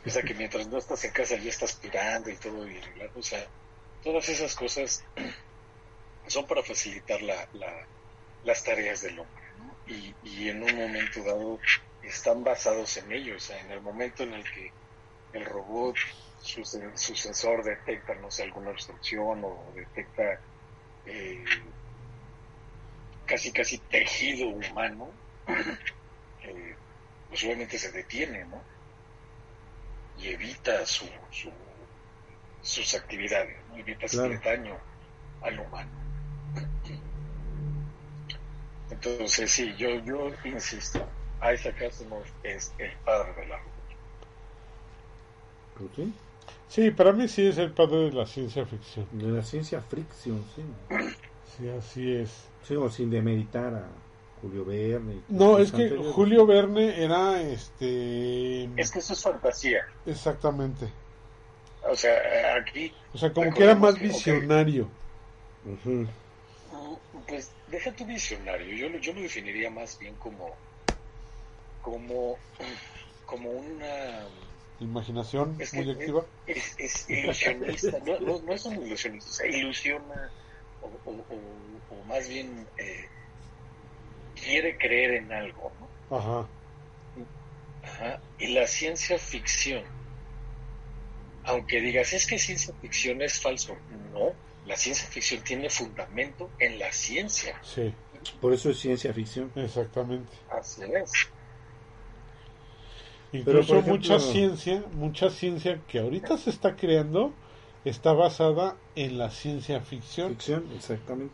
O sea que mientras no estás en casa ya estás aspirando y todo y arreglando. O sea, todas esas cosas son para facilitar la, las tareas del hombre. Y, y en un momento dado están basados en ellos, en el momento en el que el robot, su, sensor detecta, no sé, alguna obstrucción o detecta eh, casi casi tejido humano, eh, pues obviamente se detiene, ¿no? Y evita su, sus actividades, ¿no? evita hacerle daño al humano. Entonces, sí, yo, yo insisto, Isaac Asimov es el padre de la robótica. Sí, para mí sí es el padre de la ciencia ficción. De la ciencia ficción, sí. Sí, así es. Sí, o sin demeritar a Julio Verne. No, es que Julio Verne era este. Es que eso es fantasía. Exactamente. O sea, aquí. O sea, como que era más visionario. Pues deja tu visionario. Yo, yo lo definiría más bien como como, como una Imaginación Es muy activa. es, es ilusionista, no, no, no es un ilusionista, o sea, ilusiona o, o, o- o más bien eh, quiere creer en algo, ¿no? Ajá. Ajá. Y la ciencia ficción, aunque digas, es que ciencia ficción es falso, no, la ciencia ficción tiene fundamento en la ciencia, Sí, Por eso es ciencia ficción. exactamente. así es. Incluso ejemplo- mucha ciencia, mucha ciencia que ahorita se está creando está basada en la ciencia ficción. Ficción, exactamente.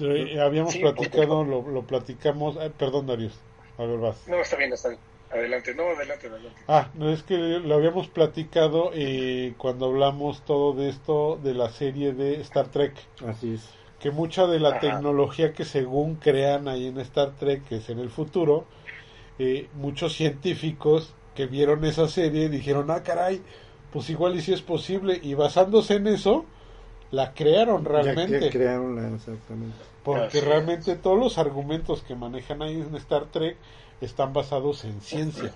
Eh, habíamos Sí, platicado, lo, lo platicamos, eh, perdón Darius, a ver vas. No, está bien, está bien. Adelante, no, adelante, adelante. Ah, no es que lo habíamos platicado eh, cuando hablamos todo de esto de la serie de Star Trek, Así es. que mucha de la Ajá. tecnología que según crean ahí en Star Trek, que es en el futuro, eh, muchos científicos que vieron esa serie dijeron, ah, caray, pues igual y si es posible, y basándose en eso, la crearon Ya realmente. que crearon la, exactamente. Porque Así es. realmente todos los argumentos que manejan ahí en Star Trek están basados en ciencia.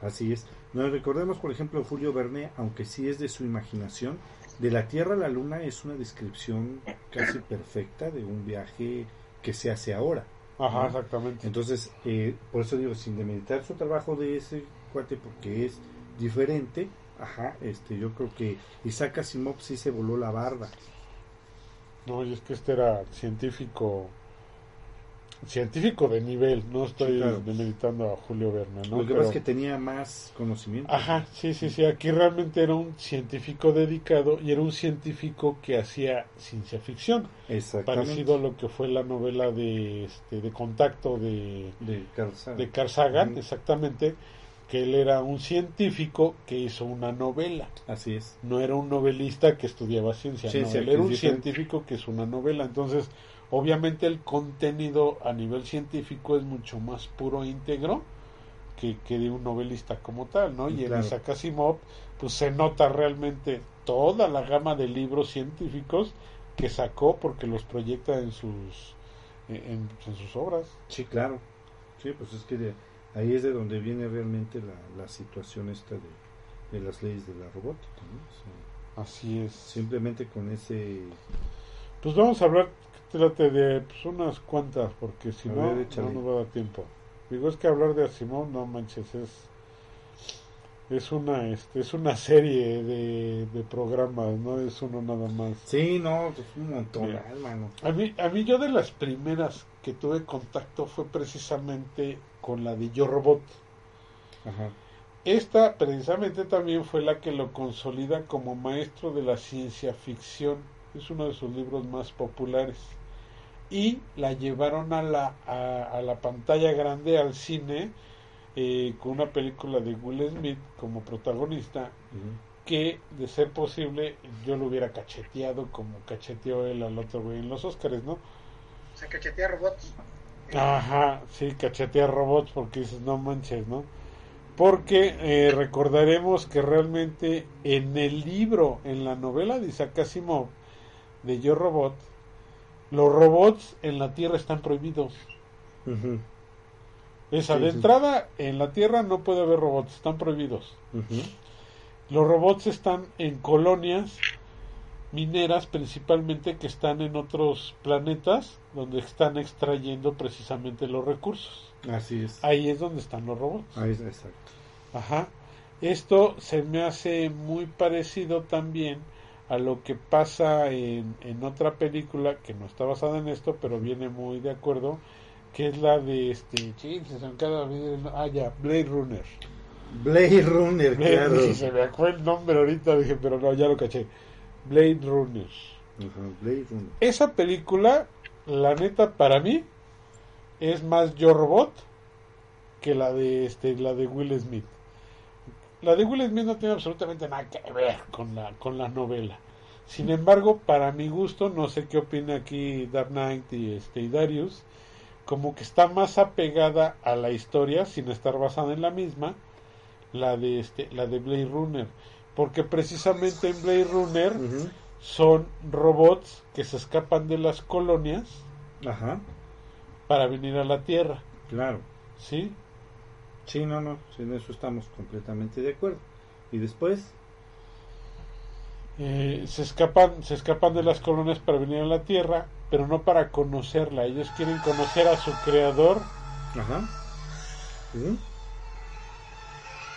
Así es. Nos recordemos, por ejemplo, Julio Verne, aunque sí es de su imaginación, de la Tierra a la Luna es una descripción casi perfecta de un viaje que se hace ahora. Ajá, ¿no? exactamente. Entonces, eh, por eso digo, sin demeritar su trabajo de ese cuate, porque es diferente, ajá, este, yo creo que Isaac Asimov sí se voló la barda. No, y es que este era científico científico de nivel, no estoy Sí, claro. demeritando a Julio Verne, ¿no? Lo que Pero- pasa es que tenía más conocimiento. Ajá, sí, sí, sí, aquí realmente era un científico dedicado y era un científico que hacía ciencia ficción, Exactamente. parecido a lo que fue la novela de, este, de contacto de, de Carl Sagan. de Carl Sagan, exactamente, que él era un científico que hizo una novela, Así es. no era un novelista que estudiaba ciencia, no, él era un científico que hizo una novela, entonces obviamente el contenido a nivel científico es mucho más puro e íntegro que, que de un novelista como tal, ¿no? Y en Claro. Isaac Asimov pues se nota realmente toda la gama de libros científicos que sacó porque los proyecta en sus en, en sus obras. Sí, claro. Sí, pues es que ahí es de donde viene realmente la, la situación esta de, de las leyes de la robótica. ¿no? O sea, Así es. simplemente con ese... Pues vamos a hablar, trate de pues, unas cuantas, porque si A no, ver, no nos va a dar tiempo. Digo, es que hablar de Asimov, no manches, es es una este, es una serie de, de programas, no es uno nada más. Sí, no, pues un montón. A mí, a mí yo de las primeras que tuve contacto fue precisamente con la de Yo Robot. Ajá. Esta precisamente también fue la que lo consolida como maestro de la ciencia ficción. Es uno de sus libros más populares. Y la llevaron a la, a, a la pantalla grande, al cine, eh, con una película de Will Smith como protagonista, que de ser posible yo lo hubiera cacheteado como cacheteó él al otro güey en los Oscars, ¿no? O sea, cachetea robots. Ajá, sí, cachetea robots porque dices, no manches, ¿no? Porque eh, recordaremos que realmente en el libro, en la novela de Isaac Asimov, de Yo Robot, los robots en la Tierra están prohibidos. Esa, Sí, de sí. entrada, en la Tierra no puede haber robots, están prohibidos. Los robots están en colonias mineras principalmente que están en otros planetas donde están extrayendo precisamente los recursos. Así es. Ahí es donde están los robots. Ahí es, exacto. Ajá. Esto se me hace muy parecido también a lo que pasa en, en otra película que no está basada en esto, pero viene muy de acuerdo, que es la de este, sí, se ah ya, Blade Runner. Blade Runner, Blade- claro. sí, se me fue el nombre ahorita, dije, pero no, ya lo caché. Blade Runner. Ajá, Blade Runner. Esa película, la neta, para mí, es más Yo Robot que la de este, la de Will Smith. La de Will Smith no tiene absolutamente nada que ver con la, con la novela. Sin embargo, para mi gusto, no sé qué opina aquí Dark Knight y, este, y Darius, como que está más apegada a la historia, sin estar basada en la misma, la de este, la de Blade Runner. Porque precisamente en Blade Runner son robots que se escapan de las colonias Ajá, para venir a la Tierra, claro. ¿sí? Sí, no, no, en eso estamos completamente de acuerdo. ¿Y después? Eh, se escapan se escapan de las colonias para venir a la Tierra, pero no para conocerla. Ellos quieren conocer a su creador. Ajá. ¿Sí?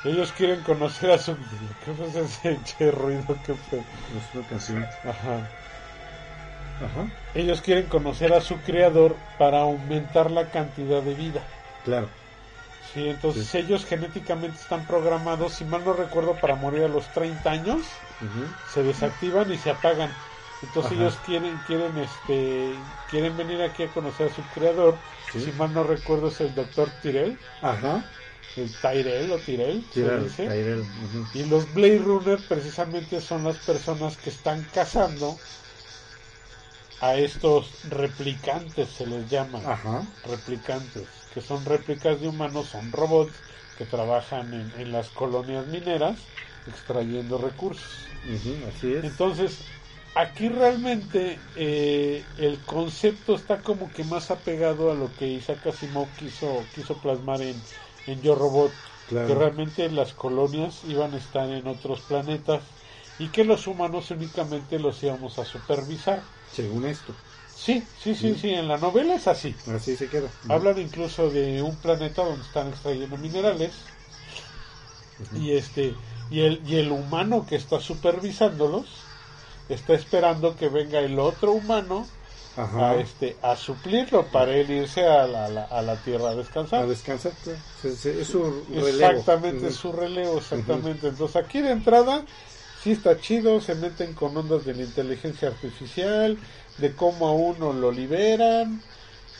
Ellos quieren conocer a su... ¿Qué fue ese che ruido que fue? Es una canción. Ajá. Ajá. Ellos quieren conocer a su creador para aumentar la cantidad de vida. Claro. Sí, entonces ellos genéticamente están programados, si mal no recuerdo, para morir a los 30 años, Ujú. se desactivan y se apagan. Entonces Ajá. ellos quieren quieren este quieren venir aquí a conocer a su creador. Sí. Si mal no recuerdo es el doctor Tyrell, Ajá. El Tyrell o Tyrell, se Tyrell, dice. Tyrell, ujú. Y los Blade Runner precisamente son las personas que están cazando a estos replicantes, se les llama. Ajá. Replicantes, que son réplicas de humanos, son robots que trabajan en, en las colonias mineras extrayendo recursos. Así es. Entonces, aquí realmente eh, el concepto está como que más apegado a lo que Isaac Asimov quiso, quiso plasmar en, en Yo Robot, Claro. que realmente las colonias iban a estar en otros planetas y que los humanos únicamente los íbamos a supervisar. Según esto. Sí, sí, sí, sí, en la novela es así. Así se queda. Hablan incluso de un planeta donde están extrayendo minerales y este y el y el humano que está supervisándolos está esperando que venga el otro humano Ajá. a este a suplirlo para él irse a la, a la, a la tierra a A descansar. descansar. claro. Es su relevo. Exactamente, es su relevo, exactamente. Entonces aquí de entrada sí está chido, se meten con ondas de la inteligencia artificial, de cómo a uno lo liberan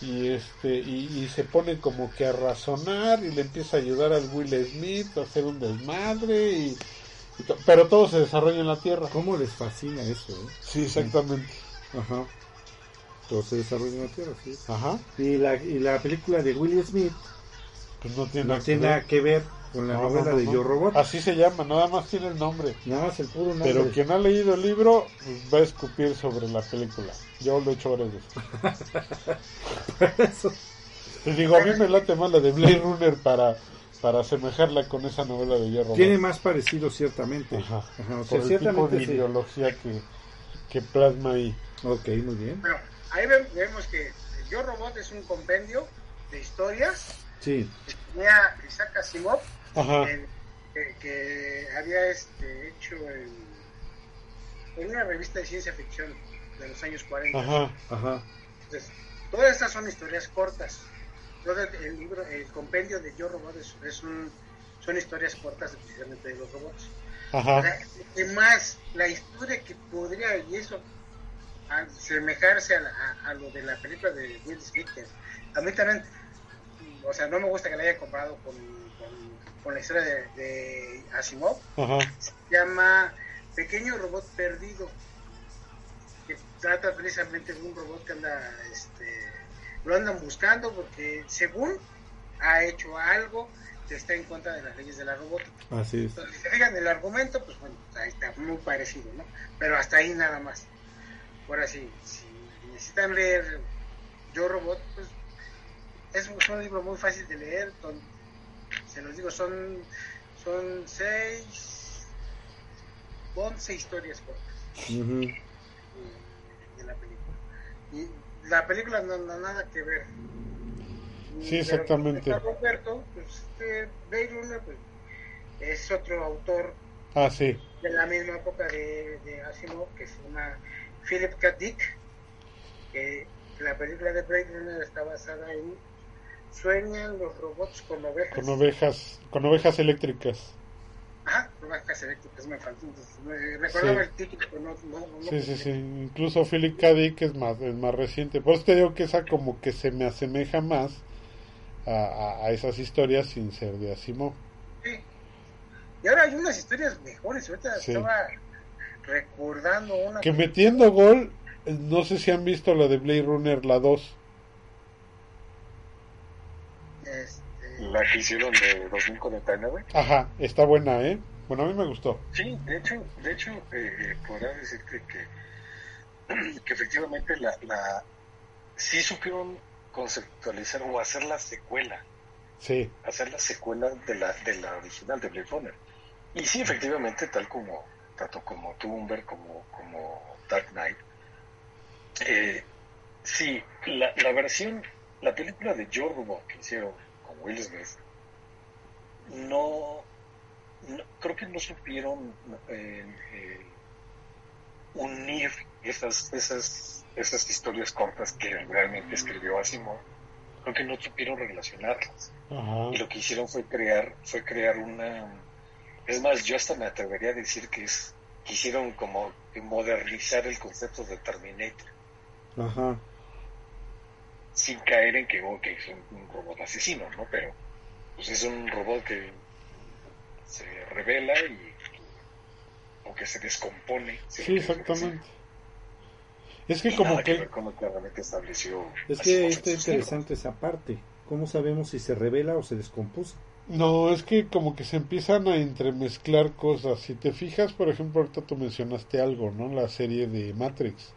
y este y, y se ponen como que a razonar y le empieza a ayudar al Will Smith a hacer un desmadre y, y to- pero todo se desarrolla en la Tierra. ¿Cómo les fascina eso? eh? Sí, exactamente. Ajá. Todo se desarrolla en la Tierra, sí. Ajá. Y la, y la película de Will Smith Pues no tiene no nada que tiene nada que ver con la No, novela no, no, de no. Yo Robot. Así se llama, nada más tiene el nombre. Nada más el puro nombre. Pero quien ha leído el libro pues, va a escupir sobre la película. Yo lo he hecho varias veces. Eso. Les digo, a mí me late más la de Blade Runner para, para asemejarla con esa novela de Hierro. Tiene más parecido, ciertamente. Ajá. Ajá, o Por sea, el tipo de sí. ideología que, que plasma ahí. Ok, muy bien. Ahí ve- vemos que Yo Robot es un compendio de historias Sí. que tenía Isaac Asimov, en- que, que había este, hecho en, en una revista de ciencia ficción de los años 40. Ajá. Ajá. Entonces, todas estas son historias cortas. Todo el libro, el compendio de Yo Robot es, es un, son historias cortas precisamente de los robots. Ajá. Y más la historia que podría, y eso, a, la- a- a lo de la película de Will Smith. que A mí también, o sea, no me gusta que la haya comparado con, con, con la historia de, de Asimov. Ajá. Se llama Pequeño Robot Perdido, que trata precisamente de un robot que anda, este, lo andan buscando porque según ha hecho algo que está en contra de las leyes de la robótica. Así es. Entonces, si se fijan el argumento, pues bueno, ahí está muy parecido, ¿no? Pero hasta ahí nada más. Ahora sí, si necesitan leer Yo Robot, pues es un, es libro muy fácil de leer. se los digo, son, son seis, once historias cortas de la película. Y la película no, no nada que ver. Sí, exactamente. Roberto, pues, este, Blade Runner, pues, es otro autor Ah, sí. de la misma época de, de Asimov, que se llama Philip K. Dick, que la película de Blade Runner está basada en Sueñan los robots con ovejas. Con ovejas, con ovejas eléctricas. Ajá, ovejas eléctricas, me faltó. me recordaba Sí. el título, pero no, no, no Sí, sí, sí. Incluso Philip K. Dick es más, es más reciente. Por eso te digo que esa como que se me asemeja más a, a, a esas historias sin ser de Asimov. Sí. Y ahora hay unas historias mejores. Ahorita Sí. estaba recordando una. Que metiendo gol, eh, no sé si han visto la de Blade Runner, la 2. Este, La que hicieron de 2049. Ajá, está buena, ¿eh? Bueno, a mí me gustó. Sí, de hecho, de hecho eh, eh, podría decirte que, que efectivamente la, la sí supieron conceptualizar o hacer la secuela, Sí, hacer la secuela de la, de la original de Blade Runner. Y sí, efectivamente, tal como, tanto como Tumber como, como Dark Knight, eh, sí, la, la versión, la película de Robot que hicieron con Will Smith, no, creo que no supieron eh, eh, unir esas, esas, esas historias cortas que realmente escribió Asimov, creo que no supieron relacionarlas. Y lo que hicieron fue crear, fue crear una es más, yo hasta me atrevería a decir que es quisieron como modernizar el concepto de Terminator. Ajá. Sin caer en que es un, robot asesino, ¿no? Pero pues es un robot que se revela y o que se descompone. sí, exactamente. Es que como que, estableció es que está interesante esa parte. ¿Cómo sabemos si se revela o se descompuso? No, es que como que se empiezan a entremezclar cosas. Si te fijas, por ejemplo, ahorita tú mencionaste algo, ¿no? La serie de Matrix.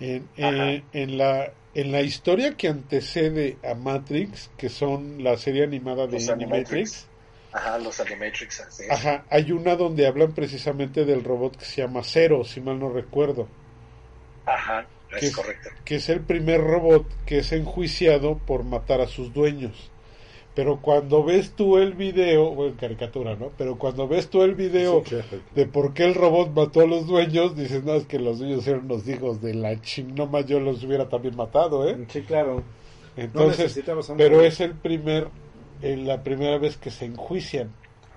En, eh, en, la, en la historia que antecede a Matrix, que son la serie animada de Animatrix. Ajá, los Animatrix. Ajá, hay una donde hablan precisamente del robot que se llama Zero, si mal no recuerdo. Ajá, es, es correcto. Que es el primer robot que es enjuiciado por matar a sus dueños. Pero cuando ves tú el video, bueno, caricatura, ¿no? Pero cuando ves tú el video de por qué el robot mató a los dueños, dices, no, es que los dueños eran los hijos de la ching, no más yo los hubiera también matado, ¿eh? Sí, claro. Entonces, pero es el primer, eh, la primera vez que se enjuician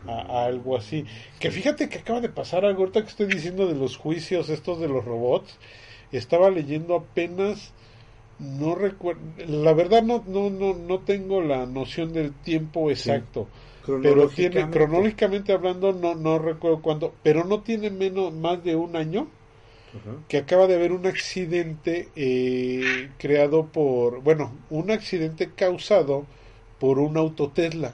a, a, algo así. Que fíjate que acaba de pasar algo, ahorita que estoy diciendo de los juicios estos de los robots, estaba leyendo apenas no recuerdo, la verdad no, no, no, no tengo la noción del tiempo exacto. Pero tiene, cronológicamente hablando, no, no recuerdo cuándo, pero no tiene menos, más de un año que acaba de haber un accidente eh, creado por, bueno, un accidente causado por un auto Tesla.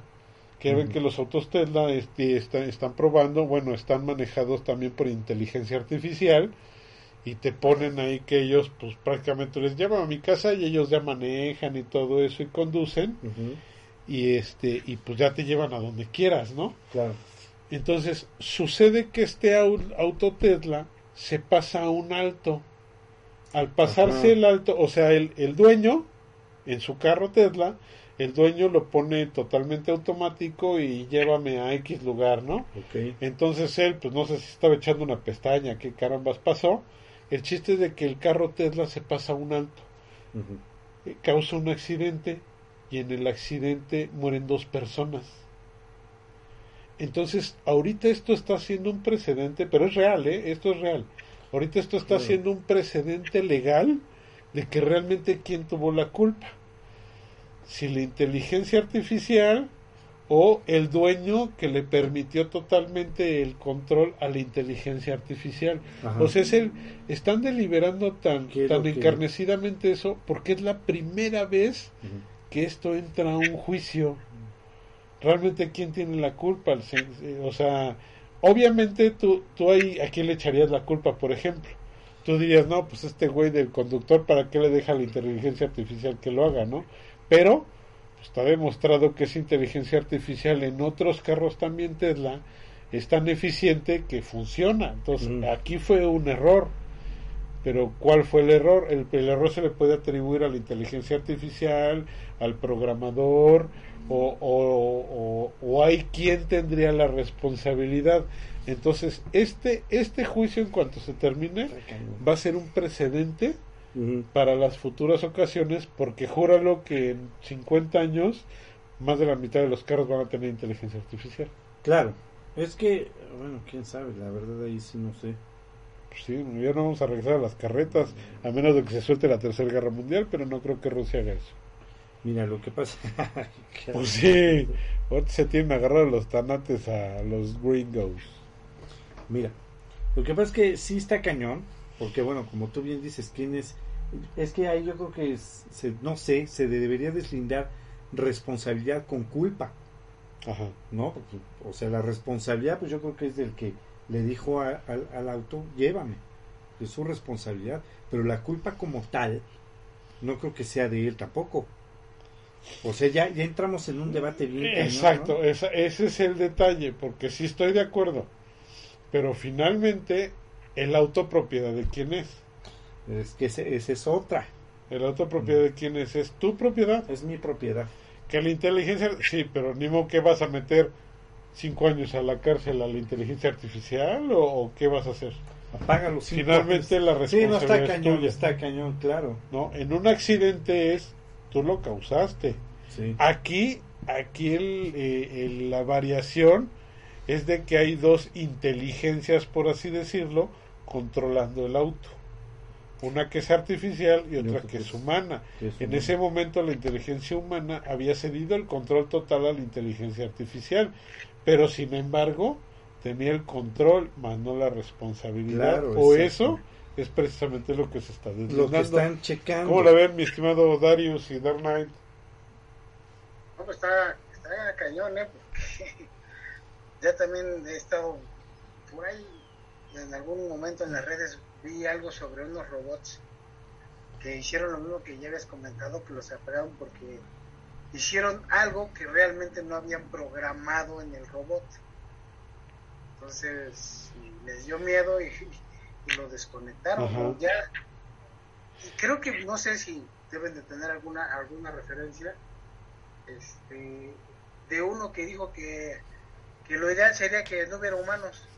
Que ven que los autos Tesla este, están, están probando, bueno, están manejados también por inteligencia artificial y te ponen ahí que ellos pues prácticamente les llevan a mi casa y ellos ya manejan y todo eso y conducen y este y pues ya te llevan a donde quieras no claro. Entonces sucede que este auto Tesla se pasa a un alto. Al pasarse el alto o sea el, el dueño en su carro Tesla el dueño lo pone totalmente automático y llévame a X lugar, ¿no? Entonces él, pues no sé si estaba echando una pestaña, qué carambas pasó, el chiste es de que el carro Tesla se pasa a un alto, eh, causa un accidente y en el accidente mueren dos personas. Entonces, ahorita esto está siendo un precedente, pero es real, ¿eh? Esto es real. Ahorita esto está siendo un precedente legal de que realmente quién tuvo la culpa. Si la inteligencia artificial o el dueño que le permitió totalmente el control a la inteligencia artificial. O sea, es el, están deliberando tan, tan encarnecidamente eso porque es la primera vez que esto entra a un juicio. Realmente, ¿quién tiene la culpa? O sea, obviamente tú, tú ahí, ¿a quién le echarías la culpa, por ejemplo? Tú dirías, no, pues este güey del conductor, ¿para qué le deja a la inteligencia artificial que lo haga, no? Pero está demostrado que esa inteligencia artificial en otros carros también Tesla es tan eficiente que funciona. Entonces, aquí fue un error. Pero ¿cuál fue el error? El, error se le puede atribuir a la inteligencia artificial, al programador, o, o, o, hay quien tendría la responsabilidad. Entonces, este, este juicio, en cuanto se termine, va a ser un precedente para las futuras ocasiones, porque júralo que en 50 años más de la mitad de los carros van a tener inteligencia artificial. Claro, es que, bueno, quién sabe, la verdad ahí sí no sé. Pues sí, ya no vamos a regresar a las carretas, a menos de que se suelte la Tercera Guerra Mundial, pero no creo que Rusia haga eso. Mira, lo que pasa... pues sí, ahorita se tienen agarrados los tanates a los gringos. Mira, lo que pasa es que sí está cañón, porque bueno, como tú bien dices, ¿quién es? Es que ahí yo creo que, se, no sé, se debería deslindar responsabilidad con culpa. Ajá. ¿No? o sea, la responsabilidad, pues yo creo que es del que le dijo al auto, llévame. Es su responsabilidad. Pero la culpa como tal, no creo que sea de él tampoco. O sea, ya, ya entramos en un debate bien. cañón, Exacto, ¿no? esa- ese es el detalle, porque sí estoy de acuerdo, pero finalmente el auto propiedad de quién es. Es que ese- esa es otra. El auto propiedad de quién es, es tu propiedad. Es mi propiedad. Que la inteligencia, sí, pero ni modo que vas a meter cinco años a la cárcel a la inteligencia artificial o, o qué vas a hacer, Apaga Finalmente años. la Sí, no responsabilidad está es cañón, tuya. está cañón, claro. ¿no? En un accidente es tú lo causaste. Sí. Aquí, aquí el, eh, el- la variación es de que hay dos inteligencias, por así decirlo, controlando el auto. Una que es artificial y otra que es humana. es En humana. ese momento la inteligencia humana había cedido el control total a la inteligencia artificial, pero sin embargo tenía el control, más no la responsabilidad. Claro, o eso es precisamente lo que se está Lo deslindando. que están checando. ¿Cómo la ven, mi estimado Darius y Dark Knight? No, pues está, está cañón, ¿eh? Porque ya también he estado por ahí, en algún momento en las redes vi algo sobre unos robots que hicieron lo mismo que ya habías comentado, que los separaron porque hicieron algo que realmente no habían programado en el robot. Entonces les dio miedo y, y lo desconectaron. Ya, y creo que no sé si deben de tener alguna alguna referencia este, de uno que dijo que, que lo ideal sería que no hubiera humanos.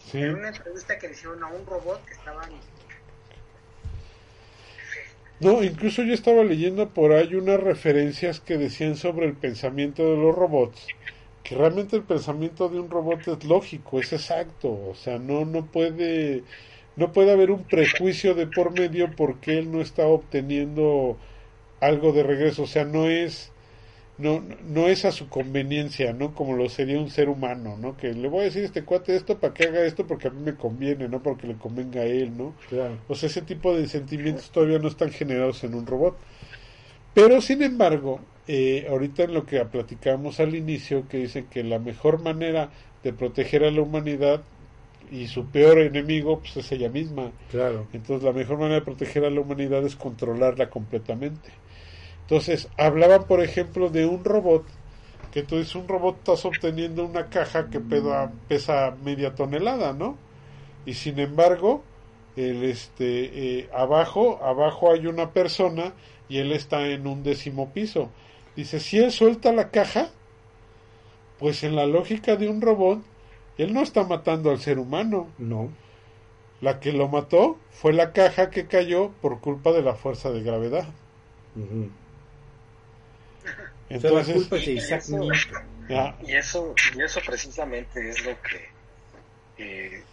Sí, En una entrevista que le hicieron a un robot que estaban... no, incluso yo estaba leyendo por ahí unas referencias que decían sobre el pensamiento de los robots, que realmente el pensamiento de un robot es lógico, es exacto, o sea, no no puede no puede haber un prejuicio de por medio porque él no está obteniendo algo de regreso, o sea, no es no, no es a su conveniencia, ¿no? Como lo sería un ser humano, ¿no? Que le voy a decir a este cuate esto para que haga esto porque a mí me conviene, no porque le convenga a él, ¿no? Claro. O sea, ese tipo de sentimientos todavía no están generados en un robot. Pero, sin embargo, eh, ahorita en lo que platicamos al inicio, que dicen que la mejor manera de proteger a la humanidad y su peor enemigo, pues es ella misma. Claro. Entonces, la mejor manera de proteger a la humanidad es controlarla completamente. Entonces, hablaban, por ejemplo, de un robot, que tú dices, un robot estás obteniendo una caja que pesa, pesa media tonelada, ¿no? Y sin embargo, el este eh, abajo, abajo hay una persona y él está en un décimo piso. Dice, si él suelta la caja, pues en la lógica de un robot, él no está matando al ser humano. No. La que lo mató fue la caja que cayó por culpa de la fuerza de gravedad. Entonces, o sea, la culpa es de y eso- ya, Y eso, y eso precisamente es lo que eh,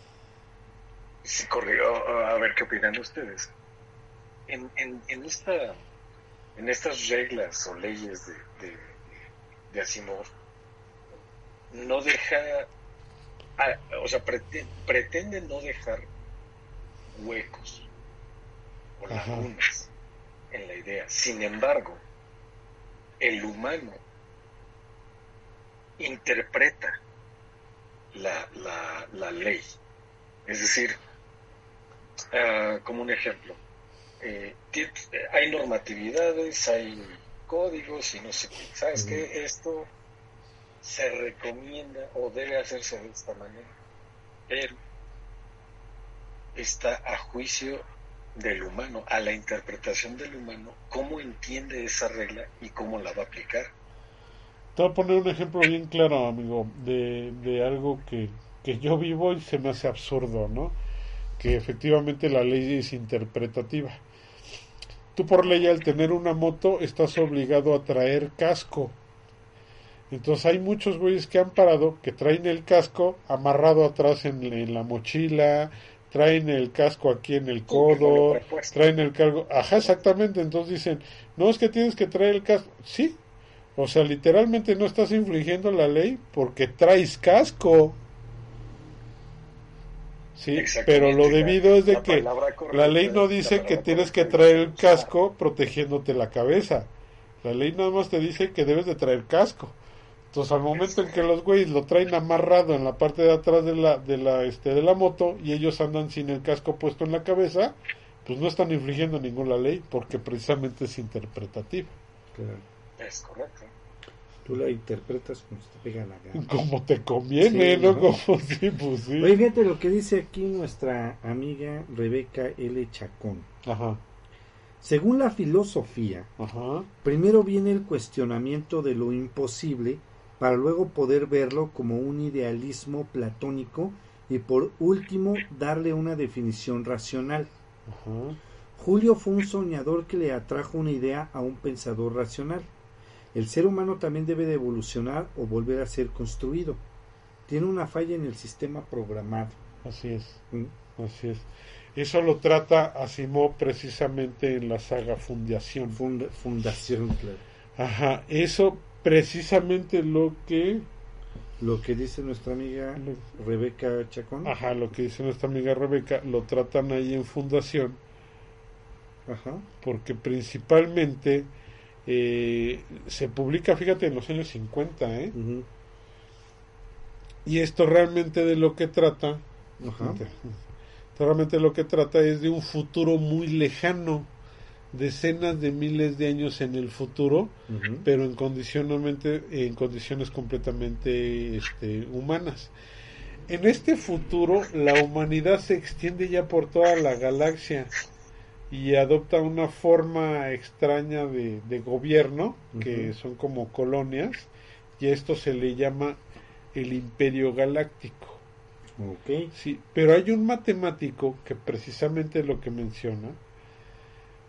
se corrió. A ver qué opinan ustedes. En, en, en esta en estas reglas o leyes de, de, de Asimov no deja ah, o sea prete- pretende no dejar huecos o Ajá. lagunas en la idea sin embargo el humano interpreta la, la, la ley. Es decir, ah, como un ejemplo, eh, hay normatividades, hay códigos y no sé qué. ¿Sabes Ujú. qué? Esto se recomienda o debe hacerse de esta manera, pero está a juicio del humano, a la interpretación del humano, cómo entiende esa regla y cómo la va a aplicar. te voy a poner un ejemplo bien claro, amigo, de, de algo que, que yo vivo y se me hace absurdo, ¿no? Que efectivamente la ley es interpretativa. Tú por ley al tener una moto estás obligado a traer casco. Entonces hay muchos güeyes que han parado que traen el casco amarrado atrás en, en la mochila, traen el casco aquí en el codo, traen el cargo. Ajá, exactamente. Entonces dicen, no es que tienes que traer el casco. Sí. O sea, literalmente no estás infringiendo la ley porque traes casco. Sí, pero lo debido es de la que la ley no dice que tienes que traer el casco protegiéndote la cabeza. La ley nada más te dice que debes de traer casco. Entonces, al momento en que los güeyes lo traen amarrado en la parte de atrás de la de la este de la moto y ellos andan sin el casco puesto en la cabeza, pues no están infringiendo ninguna ley porque precisamente es interpretativo. Claro. Es correcto. Tú la interpretas como se te pega la gana. Como te conviene, Sí, ¿no? ¿no? Como sí, pues sí. Oye, fíjate lo que dice aquí nuestra amiga Rebeca L. Chacón. Ajá, Según la filosofía, ajá. primero viene el cuestionamiento de lo imposible para luego poder verlo como un idealismo platónico y por último darle una definición racional. Julio fue un soñador que le atrajo una idea a un pensador racional. El ser humano también debe de evolucionar o volver a ser construido. Tiene una falla en el sistema programado. Así es, Mm, así es. Eso lo trata Asimov precisamente en la saga Fundación. funda- fundación, claro. Ajá, eso precisamente lo que Lo que dice nuestra amiga Lo- Rebeca Chacón. Ajá, lo que dice nuestra amiga Rebeca, lo tratan ahí en Fundación, Ajá. porque principalmente eh, se publica, fíjate, en los años 50, ¿eh? Y esto realmente de lo que trata, Ajá. esto realmente lo que trata es de un futuro muy lejano, decenas de miles de años en el futuro, pero en condicionalmente en condiciones completamente este, humanas. En este futuro la humanidad se extiende ya por toda la galaxia y adopta una forma extraña de, de gobierno que son como colonias y a esto se le llama el imperio galáctico. Ok. Sí, pero hay un matemático que precisamente lo que menciona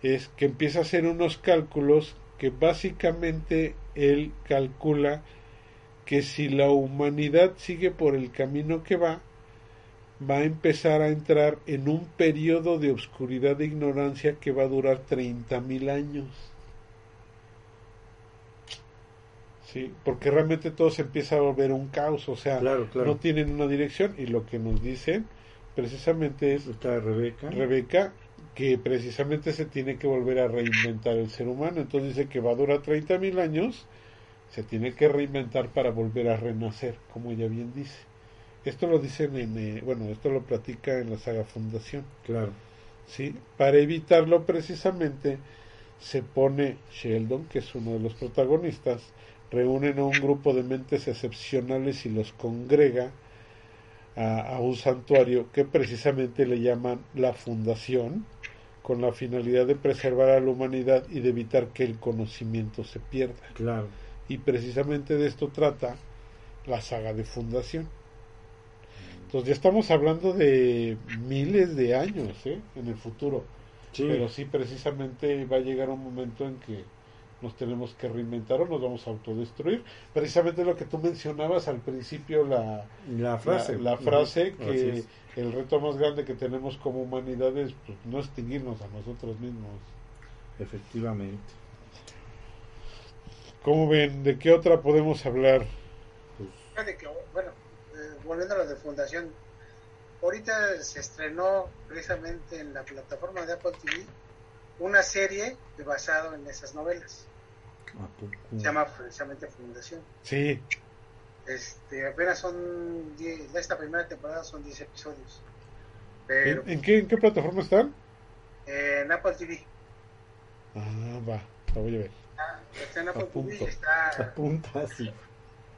es que empieza a hacer unos cálculos que básicamente él calcula que si la humanidad sigue por el camino que va, va a empezar a entrar en un periodo de obscuridad de ignorancia que va a durar 30.000 años. Sí, porque realmente todo se empieza a volver un caos, o sea, Claro, claro. no tienen una dirección y lo que nos dicen precisamente es Está Rebeca. Rebeca que precisamente se tiene que volver a reinventar el ser humano. Entonces dice que va a durar 30.000 años, se tiene que reinventar para volver a renacer, como ella bien dice. Esto lo dicen en, eh, bueno, esto lo platica en la saga Fundación, Claro. ¿sí? Para evitarlo precisamente se pone Sheldon, que es uno de los protagonistas, reúnen a un grupo de mentes excepcionales y los congrega a, a un santuario que precisamente le llaman la Fundación, con la finalidad de preservar a la humanidad y de evitar que el conocimiento se pierda. Claro. Y precisamente de esto trata la saga de Fundación. Entonces ya estamos hablando de miles de años ¿eh? en el futuro. Sí. Pero sí, precisamente va a llegar un momento en que nos tenemos que reinventar o nos vamos a autodestruir. Precisamente lo que tú mencionabas al principio, la, La frase. la, la frase que. El reto más grande que tenemos como humanidad es pues, no extinguirnos a nosotros mismos. Efectivamente. ¿Cómo ven? ¿De qué otra podemos hablar? Pues, que, bueno, eh, volviendo a lo de Fundación, ahorita se estrenó precisamente en la plataforma de Apple TV una serie basada en esas novelas. Se llama precisamente Fundación. Sí, Este, apenas son 10, de esta primera temporada son 10 episodios. ¿en, Pero en qué, en qué plataforma están? en Apple TV. Ah, va, la voy a ver. Ah, Está en Apple Apunto. TV está Apunta, sí.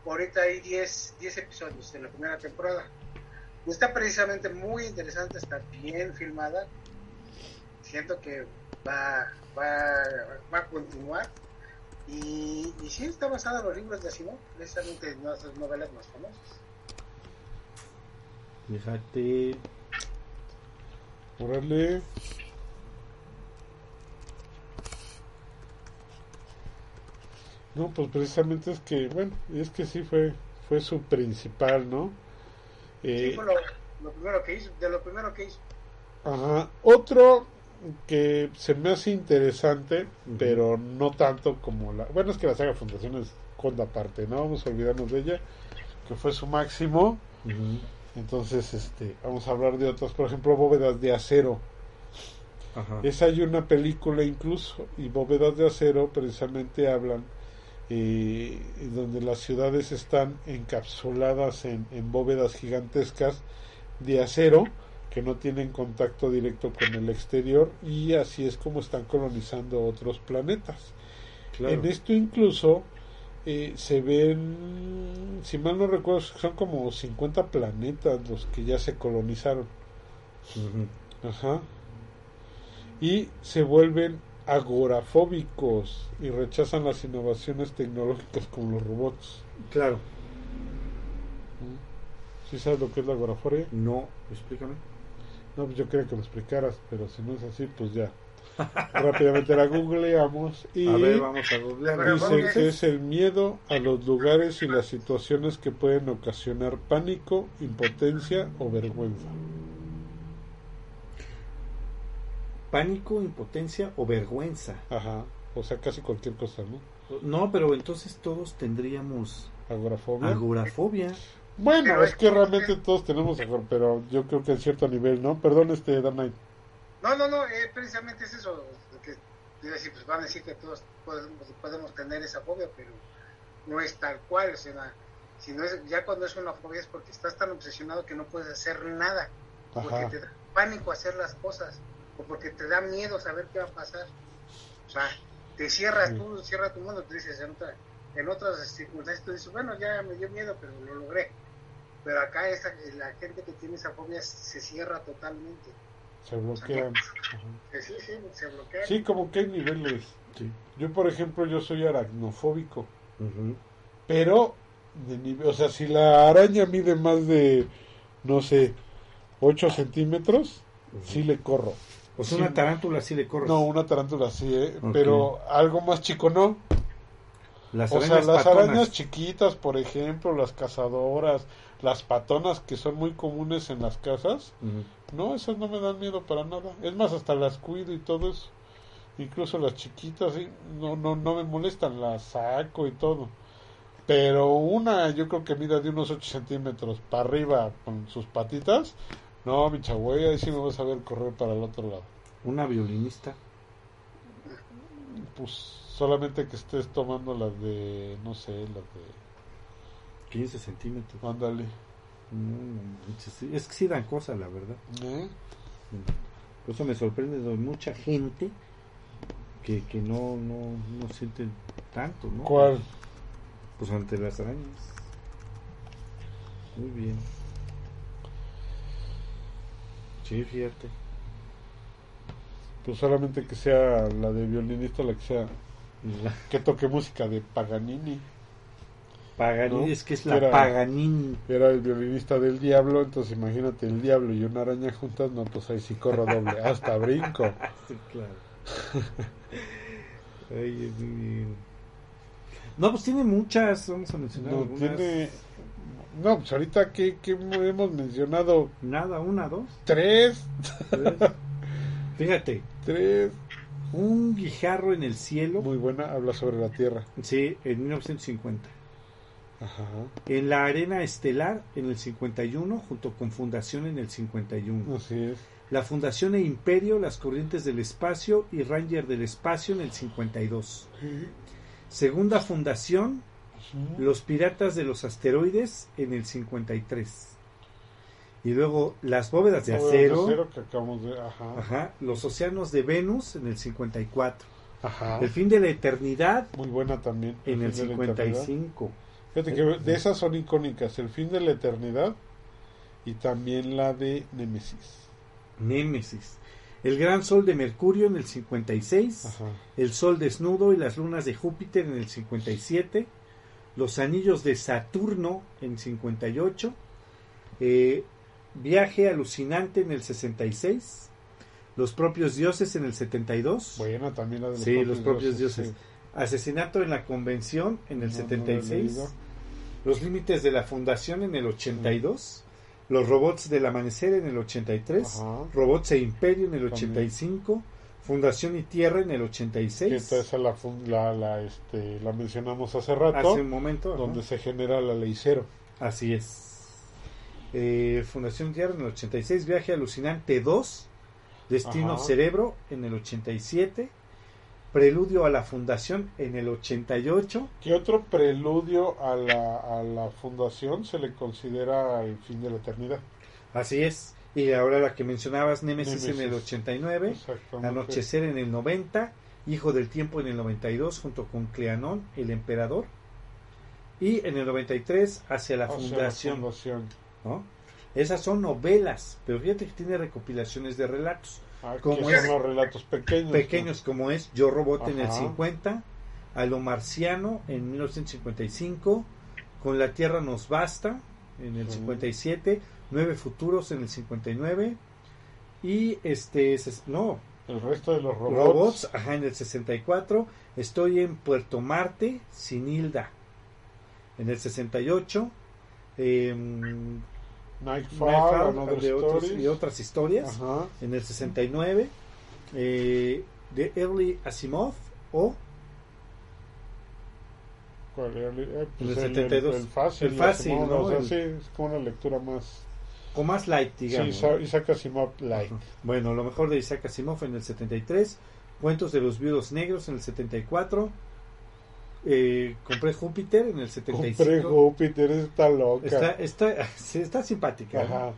ahorita hay 10, 10 episodios de la primera temporada. Está precisamente muy interesante, está bien filmada. Siento que va, va, va a continuar. Y, y sí está basada en los libros de Asimov, precisamente en nuestras novelas más famosas. Fíjate. Órale. No, pues precisamente es que, bueno, es que sí fue, fue su principal, ¿no? Sí, Eh, fue lo, lo primero que hizo, de lo primero que hizo. Ajá. Otro que se me hace interesante, pero no tanto como la... Bueno, es que la saga Fundación es conda aparte, ¿no? Vamos a olvidarnos de ella, que fue su máximo. Entonces, este, vamos a hablar de otras, por ejemplo, Bóvedas de Acero. Ajá. Esa hay una película incluso, y Bóvedas de Acero precisamente hablan eh, donde las ciudades están encapsuladas en, en bóvedas gigantescas de acero que no tienen contacto directo con el exterior y así es como están colonizando otros planetas. Claro. En esto incluso eh, se ven, si mal no recuerdo, son como 50 planetas los que ya se colonizaron. Ajá. Y se vuelven agorafóbicos y rechazan las innovaciones tecnológicas como los robots. Claro. ¿Sí sabes lo que es la agorafobia? No, explícame. No, pues yo quería que lo explicaras, pero si no es así, pues ya. Rápidamente la googleamos y A ver, vamos a googlear. Pero dice vamos. que es el miedo a los lugares y las situaciones que pueden ocasionar pánico, impotencia o vergüenza. Pánico, impotencia o vergüenza. Ajá. O sea, casi cualquier cosa, ¿no? No, pero entonces todos tendríamos Agorafobia. agorafobia. Bueno, es que realmente todos tenemos pero yo creo que en cierto nivel, ¿no? Perdón, este, Danai. No, no, no, eh, precisamente es eso. que decir, pues van a decir que todos podemos, podemos tener esa fobia, pero no es tal cual. O sea, si no es, ya cuando es una fobia es porque estás tan obsesionado que no puedes hacer nada. Porque te da pánico hacer las cosas. O porque te da miedo saber qué va a pasar. O sea, te cierras Sí. tú, cierra tu mundo. Tú dices, en, otra- en otras circunstancias tú dices, bueno, ya me dio miedo, pero lo logré. Pero acá esa, la gente que tiene esa fobia se cierra totalmente. Se bloquean. Sí, sí, se bloquea. Sí, como que hay niveles. Sí. Yo, por ejemplo, yo soy aracnofóbico. Pero, de nivel, o sea, si la araña mide más de, no sé, 8 centímetros, sí le corro. O sea, Sí. una tarántula sí le corre. No, una tarántula sí, ¿eh? Pero algo más chico no. Las O sea, las patonas. arañas chiquitas, por ejemplo, las cazadoras, las patonas que son muy comunes en las casas, no, esas no me dan miedo para nada. Es más, hasta las cuido y todo eso. Incluso las chiquitas, sí, no, no, no me molestan, las saco y todo. Pero una, yo creo que mira de unos 8 centímetros para arriba con sus patitas, no, mi chagüey, ahí sí me vas a ver correr para el otro lado. Una violinista. Pues solamente que estés tomando las de, no sé, las de... 15 centímetros. Ándale. Es que sí dan cosas, la verdad. ¿Eh? Por eso me sorprende de mucha gente que, que no, no, no sienten tanto, ¿no? ¿Cuál? Pues ante las arañas. Muy bien. Sí, fíjate. Pues solamente que sea la de violinista, la que sea, La que toque música de Paganini. Paganini, ¿No? es que es la Era- Paganini. Era el violinista del diablo, entonces imagínate el diablo y una araña juntas, no, pues ahí sí corro doble, hasta brinco. Sí, claro. Ay. No, pues tiene muchas, vamos a mencionar No, algunas. tiene... No, pues ahorita que, que hemos mencionado Nada, una, dos, tres, tres. Fíjate, tres. un guijarro en el cielo. Muy buena, habla sobre la Tierra. Sí, en 1950. Ajá. En la Arena Estelar en el 51, junto con Fundación en el 51. Así es. La Fundación e Imperio, Las Corrientes del Espacio y Ranger del Espacio en el 52. Segunda Fundación, Los Piratas de los Asteroides en el 53. Y luego Las Bóvedas de Acero, Acero que acabamos de... Ajá. ajá, Los Océanos de Venus en el 54. Ajá. El Fin de la Eternidad Muy buena también. en el fin de la eternidad. 55. Fíjate que de esas son icónicas, el fin de la eternidad y también la de Némesis. Némesis. El Gran Sol de Mercurio en el 56. Ajá. El Sol desnudo y las lunas de Júpiter en el 57, Los Anillos de Saturno en 58, eh, Viaje alucinante en el 66, Los propios dioses en el 72, Buena también la de los sí, los propios dioses, sí. Asesinato en la Convención en el No, no la he 76, leído. Los límites de la Fundación en el 82, Los robots del amanecer en el 83, Ajá. Robots e Imperio en el También. 85, Fundación y Tierra en el Que 86. esta esa la, la, la, este, la mencionamos hace rato, Hace un momento. donde se genera la ley cero. Así es. Eh, Fundación Tierra en el 86, Viaje Alucinante 2, Destino Ajá. Cerebro en el 87, Preludio a la Fundación en el 88, ¿Qué otro preludio a la, a la fundación se le considera el fin de la eternidad? así es. Y ahora la que mencionabas, Némesis en el 89, Exactamente. Anochecer en el 90, Hijo del Tiempo en el 92 junto con Cleanón, el emperador. Y en el 93 Hacia la sea, la Fundación. fundación. ¿no? Esas son novelas, pero fíjate que tiene recopilaciones de relatos Ah, Como es- son los relatos pequeños. pequeños como es Yo Robot en el Ajá. 50, A lo Marciano en 1955, Con la Tierra nos basta en el Sí. 57, Nueve Futuros en el 59 y este no. El resto de los robots, robots. ajá, en el 64, Estoy en Puerto Marte sin Hilda en el 68. em, Nightfall, Nightfall, Another de otros- y otras historias Ajá. en el 69 eh, de Early Asimov o ¿Cuál era? Eh, En el pues 72. El, fácil. El fácil, Asimov, ¿no? O sea, El- sí, es como una lectura más... o más light digamos Sí, Isa- Isaac Asimov Light. Ajá. bueno lo mejor de Isaac Asimov en el 73 Cuentos de los viudos negros en el 74 eh, compré Júpiter en el 75 Compré Júpiter, está loca. está, está, está simpática ¿no?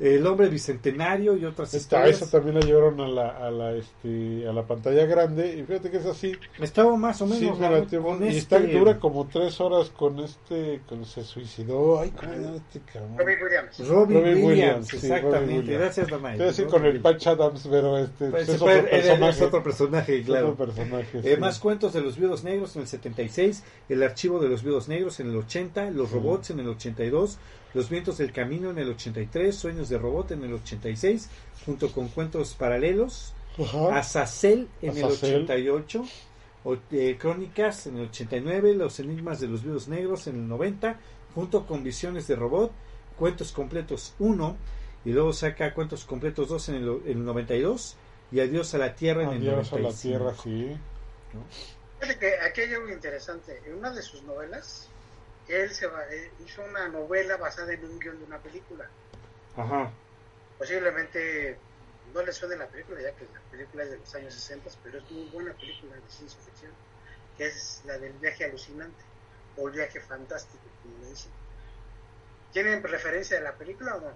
El hombre bicentenario y otras Esta, historias esa también la llevaron a la, a la, este, a la pantalla grande y fíjate que es así. estaba más o menos Sí, latió con y este- está dura como tres horas con este, con se suicidó. Ay, cómo era este cabrón. Robbie Williams. Robin, Robin Williams, Williams, sí, exactamente Williams. gracias Danay Quiero decir con el. Patch Adams, pero este Pues, es otro personaje. es otro personaje, Es claro. otro personaje, Eh, sí. más cuentos de los viudos negros en el 76, el archivo de los viudos negros en el 80, los Sí. robots en el 82, los vientos del camino en el 83, sueños de robot en el 86, junto con cuentos paralelos, Ajá. Azazel en el Azazel. 88, o- eh, crónicas en el 89, los enigmas de los viudos negros en el 90, junto con visiones de robot, cuentos completos 1, y luego saca cuentos completos 2 en el, en el 92, y adiós a la tierra en el Adiós a 95. la tierra, sí. Fíjate que aquí hay algo interesante. En una de sus novelas, él se va- eh, hizo una novela basada en un guion de una película. Ajá. Posiblemente no le suene la película, ya que la película es de los años 60, pero es muy buena película de ciencia ficción, que es la del viaje alucinante, o el viaje fantástico, como le dicen. ¿Tienen referencia de la película o no?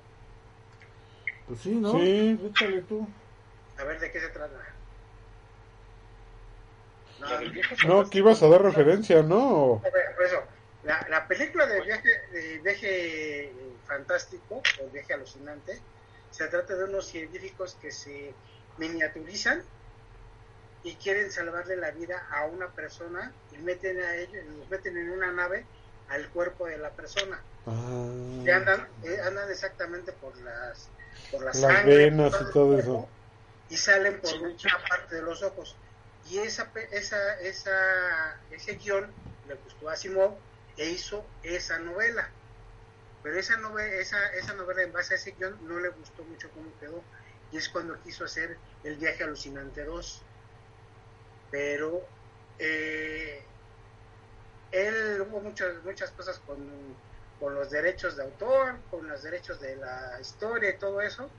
Pues sí, ¿no? Sí. Échale tú. A ver de qué se trata. No, No, que ibas a dar referencia, ¿no? Por eso, la, la película de viaje, de viaje eh, fantástico o viaje alucinante se trata de unos científicos que se miniaturizan y quieren salvarle la vida a una persona y meten a ellos, los meten en una nave al cuerpo de la persona Ah. y andan, eh, andan exactamente por las por la Las sangre, venas por y todo cuerpo, eso. y salen por una parte de los ojos y esa esa esa ese guion le gustó a Asimov e hizo esa novela. Pero esa novela esa esa novela en base a ese guion no le gustó mucho cómo quedó y es cuando quiso hacer el viaje alucinante 2 pero eh, él hubo muchas muchas cosas con, con los derechos de autor, con los derechos de la historia y todo eso,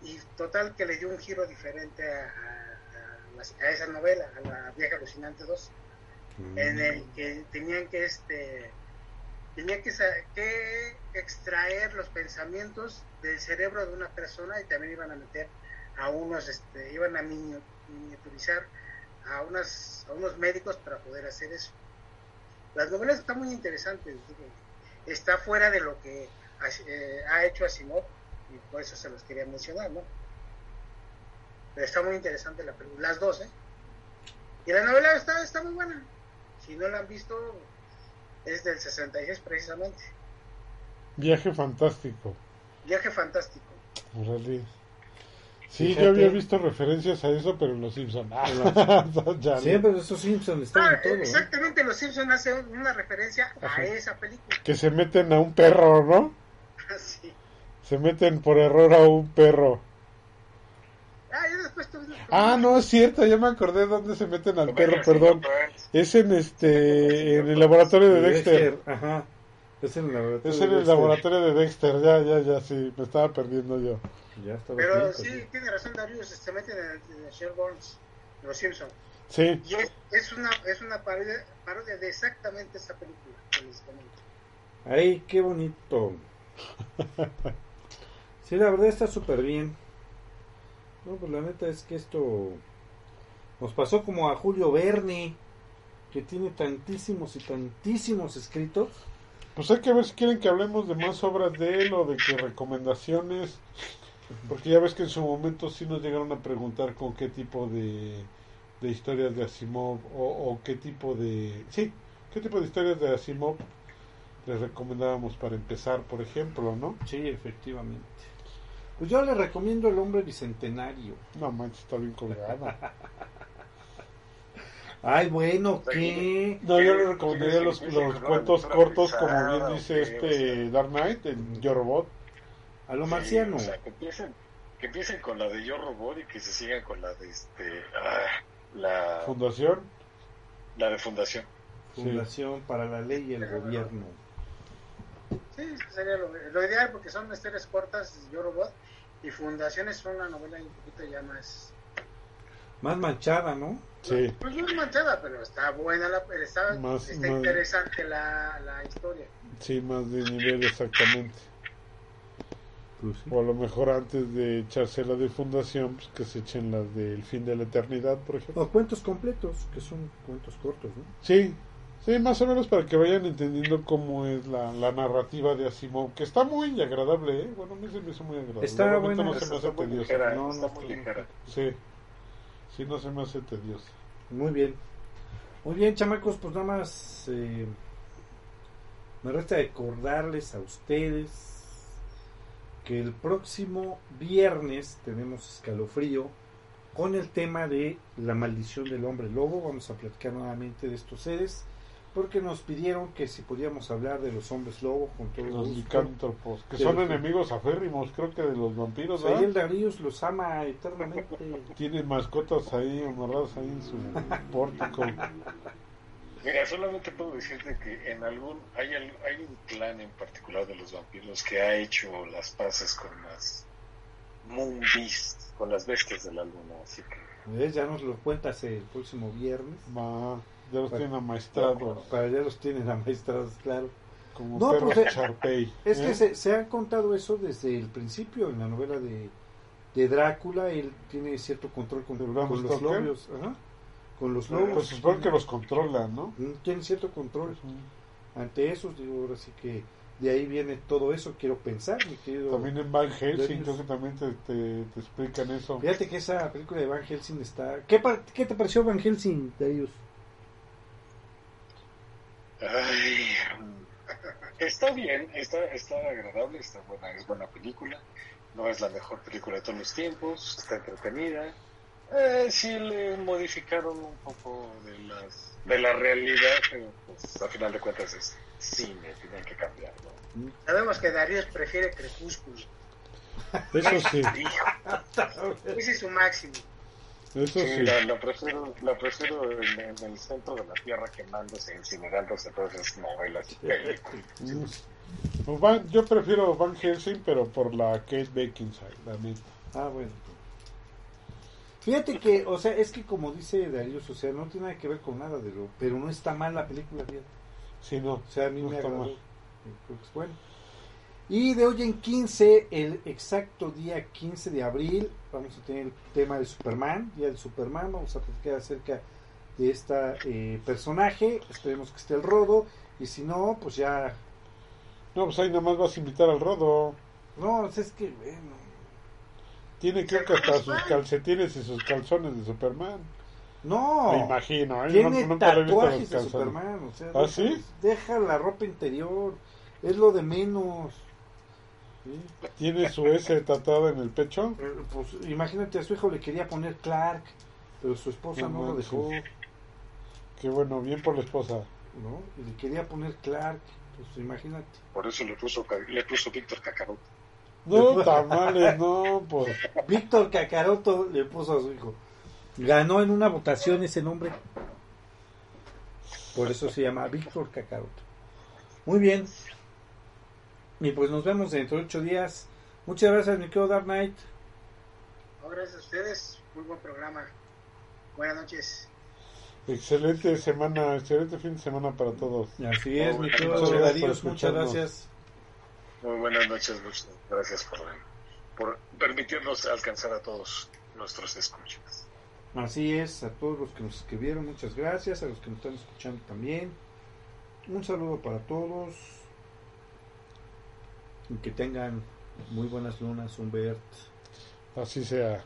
y total que le dio un giro diferente a, a- esa novela, a la vieja alucinante 2, en el que tenían que este tenía que, que extraer los pensamientos del cerebro de una persona y también iban a meter a unos este, iban a mini- miniaturizar a unas a unos médicos para poder hacer eso. Las novelas están muy interesantes digo, está fuera de lo que As- eh, ha hecho Asimov y por eso se los quería mencionar no pero está muy interesante la película las dos ¿eh? y la novela está, está muy buena si no la han visto es del 66 precisamente Viaje fantástico. viaje fantástico Órale. Sí, Fíjate. yo había visto referencias a eso, pero en Los Simpsons. Ah, ya no. Siempre esos Simpsons están Ah, en todo. ¿eh? exactamente los Simpsons hacen una referencia Ajá. a esa película Que se meten a un perro, ¿no? sí. Se meten por error a un perro. Ah, después Ah, no, es cierto, ya me acordé dónde se meten al perro, perdón. Es en este, en el laboratorio de Dexter. Ajá. Es en el laboratorio. Es de en el Dexter. laboratorio de Dexter, ya, ya, ya, sí, me estaba perdiendo yo. Ya estaba Pero bien, sí, tiene razón Darius, se meten en el, en Sherlock Holmes, los Simpsons. Sí, Y es, es una, es una parodia, parodia de exactamente esa película que les comento. Ay, qué bonito. Sí, la verdad está súper bien. No, pues la neta es que esto Nos pasó como a Julio Verne, que tiene tantísimos y tantísimos escritos. Pues hay que ver si quieren que hablemos de más obras de él o de qué recomendaciones. Porque ya ves que en su momento sí nos llegaron a preguntar con qué tipo de, de historias de Asimov o, o qué tipo de... Sí, qué tipo de historias de Asimov les recomendábamos para empezar, por ejemplo, ¿no? Sí, efectivamente. Pues yo le recomiendo El Hombre Bicentenario. No manches, está bien colgada. Ay, bueno, ¿qué? No, yo le recomendaría los, los cuentos cortos, como bien dice este Dark Knight, en Yo Robot. A lo marciano. O sea, que empiecen, que empiecen con la de Yo Robot y que se sigan con la de este ah, la, Fundación. la de Fundación. Fundación para la Ley y el Gobierno. Sí, sería lo, lo ideal porque son historias cortas, Yo Robot, y Fundación es una novela un poquito ya más... Más manchada, ¿no? Sí. Pues no es manchada, pero está buena, la, está, Más- está más- interesante la, la historia. Sí, más de nivel exactamente. Pues sí. O a lo mejor antes de echarse la de Fundación, pues que se echen las del fin de la eternidad, por ejemplo. O cuentos completos, que son cuentos cortos, ¿no? Sí, sí, más o menos para que vayan entendiendo cómo es la, la narrativa de Asimov, que está muy agradable, ¿eh? Bueno, a mí se me hizo muy agradable. Está buena, no se me Está hace muy tediosa. ligera, No, está no, muy está- ligera. Sí, sí, no se me hace tediosa. Muy bien. Muy bien, chamacos, pues nada más eh, me resta recordarles a ustedes que el próximo viernes tenemos escalofrío con el tema de la maldición del hombre lobo. Vamos a platicar nuevamente de estos seres porque nos pidieron que si podíamos hablar de los hombres lobo con todo Los licántropos, que son enemigos aférrimos, creo que de los vampiros, ahí el. Darius los ama eternamente. Tienen mascotas ahí amarradas ahí en su pórtico. Mira, solamente puedo decirte que en algún hay, hay un clan en particular de los vampiros que ha hecho las paces con las Moon Beasts, con las bestias de la luna, así que ¿Ves? Ya nos lo cuentas el próximo viernes. Va, ya los Bueno, tienen amaestrados, Para ya los tienen amaestrados, claro. como No, perros pues, eh, Charpey. Es ¿eh? que se, se han contado eso desde el principio en la novela de, de Drácula. Él tiene cierto control con, ¿De Bram con los Stoker? Ajá. Con los Pues lobos. se supone que los controlan, ¿no? Mm, Tiene cierto control ante esos. Digo, ahora sí que de ahí viene todo eso. Quiero pensar, mi querido. También en Van Helsing creo que también te, te, te explican eso. Fíjate que esa película de Van Helsing está. ¿Qué, qué te pareció Van Helsing, Darius? Ay, está bien, está, está agradable, está buena, es buena película. No es la mejor película de todos los tiempos, está entretenida. Eh, sí le modificaron un poco de las de la realidad, pero pues a final de cuentas es cine, tienen que cambiarlo. Sabemos que Darío prefiere Crepúsculo. Eso sí, Ese es su máximo. Eso Sí, sí. la, la prefiero, la prefiero en, en el centro de la tierra quemándose, incinerándose todas esas novelas y películas. Pues Van- yo prefiero Van Helsing, pero por la Kate Beckinsale, la neta. Ah, bueno. Fíjate que, o sea, es que como dice Darius, o sea, no tiene nada que ver con nada de lo. Pero no está mal la película, fíjate. Sí, no. O sea, a mí No me está agradó. mal. Eh, Creo que es bueno. Y de hoy en 15, el exacto día 15 de abril, vamos a tener el tema de Superman, día de Superman. Vamos a platicar acerca de este personaje. Esperemos que esté el rodo. Y si no, pues ya. No, pues ahí nada más vas a invitar al rodo. No, sea, es que, bueno. Tiene creo que hasta sus calcetines y sus calzones de Superman. No. Me imagino. ¿eh? Tiene tatuajes de. Superman. O sea, ¿Ah, deja, sí? deja la ropa interior. Es lo de menos. ¿Sí? Tiene su S tatuado en el pecho. Eh, Pues imagínate, a su hijo le quería poner Clark, pero su esposa No no lo dejó, Que bueno, bien por la esposa. ¿no? Y le quería poner Clark, pues imagínate. Por eso le puso, le puso Víctor Cacarot. No, tamales, no, pues. Víctor Cacaroto le puso a su hijo. Ganó en una votación ese nombre. Por eso se llama Víctor Cacaroto. Muy bien. Y pues nos vemos dentro de ocho días. Muchas gracias, mi querido Dark Knight. No, gracias a ustedes. Muy buen programa. Buenas noches. Excelente semana, excelente fin de semana para todos. Así es, mi Muchas querido gracias Darío. Muchas gracias. Muy buenas noches, muchas gracias por, por permitirnos alcanzar a todos nuestros escuchas. Así es, a todos los que nos escribieron, muchas gracias, a los que nos están escuchando también. Un saludo para todos. Que tengan muy buenas lunas, Humbert. Así sea.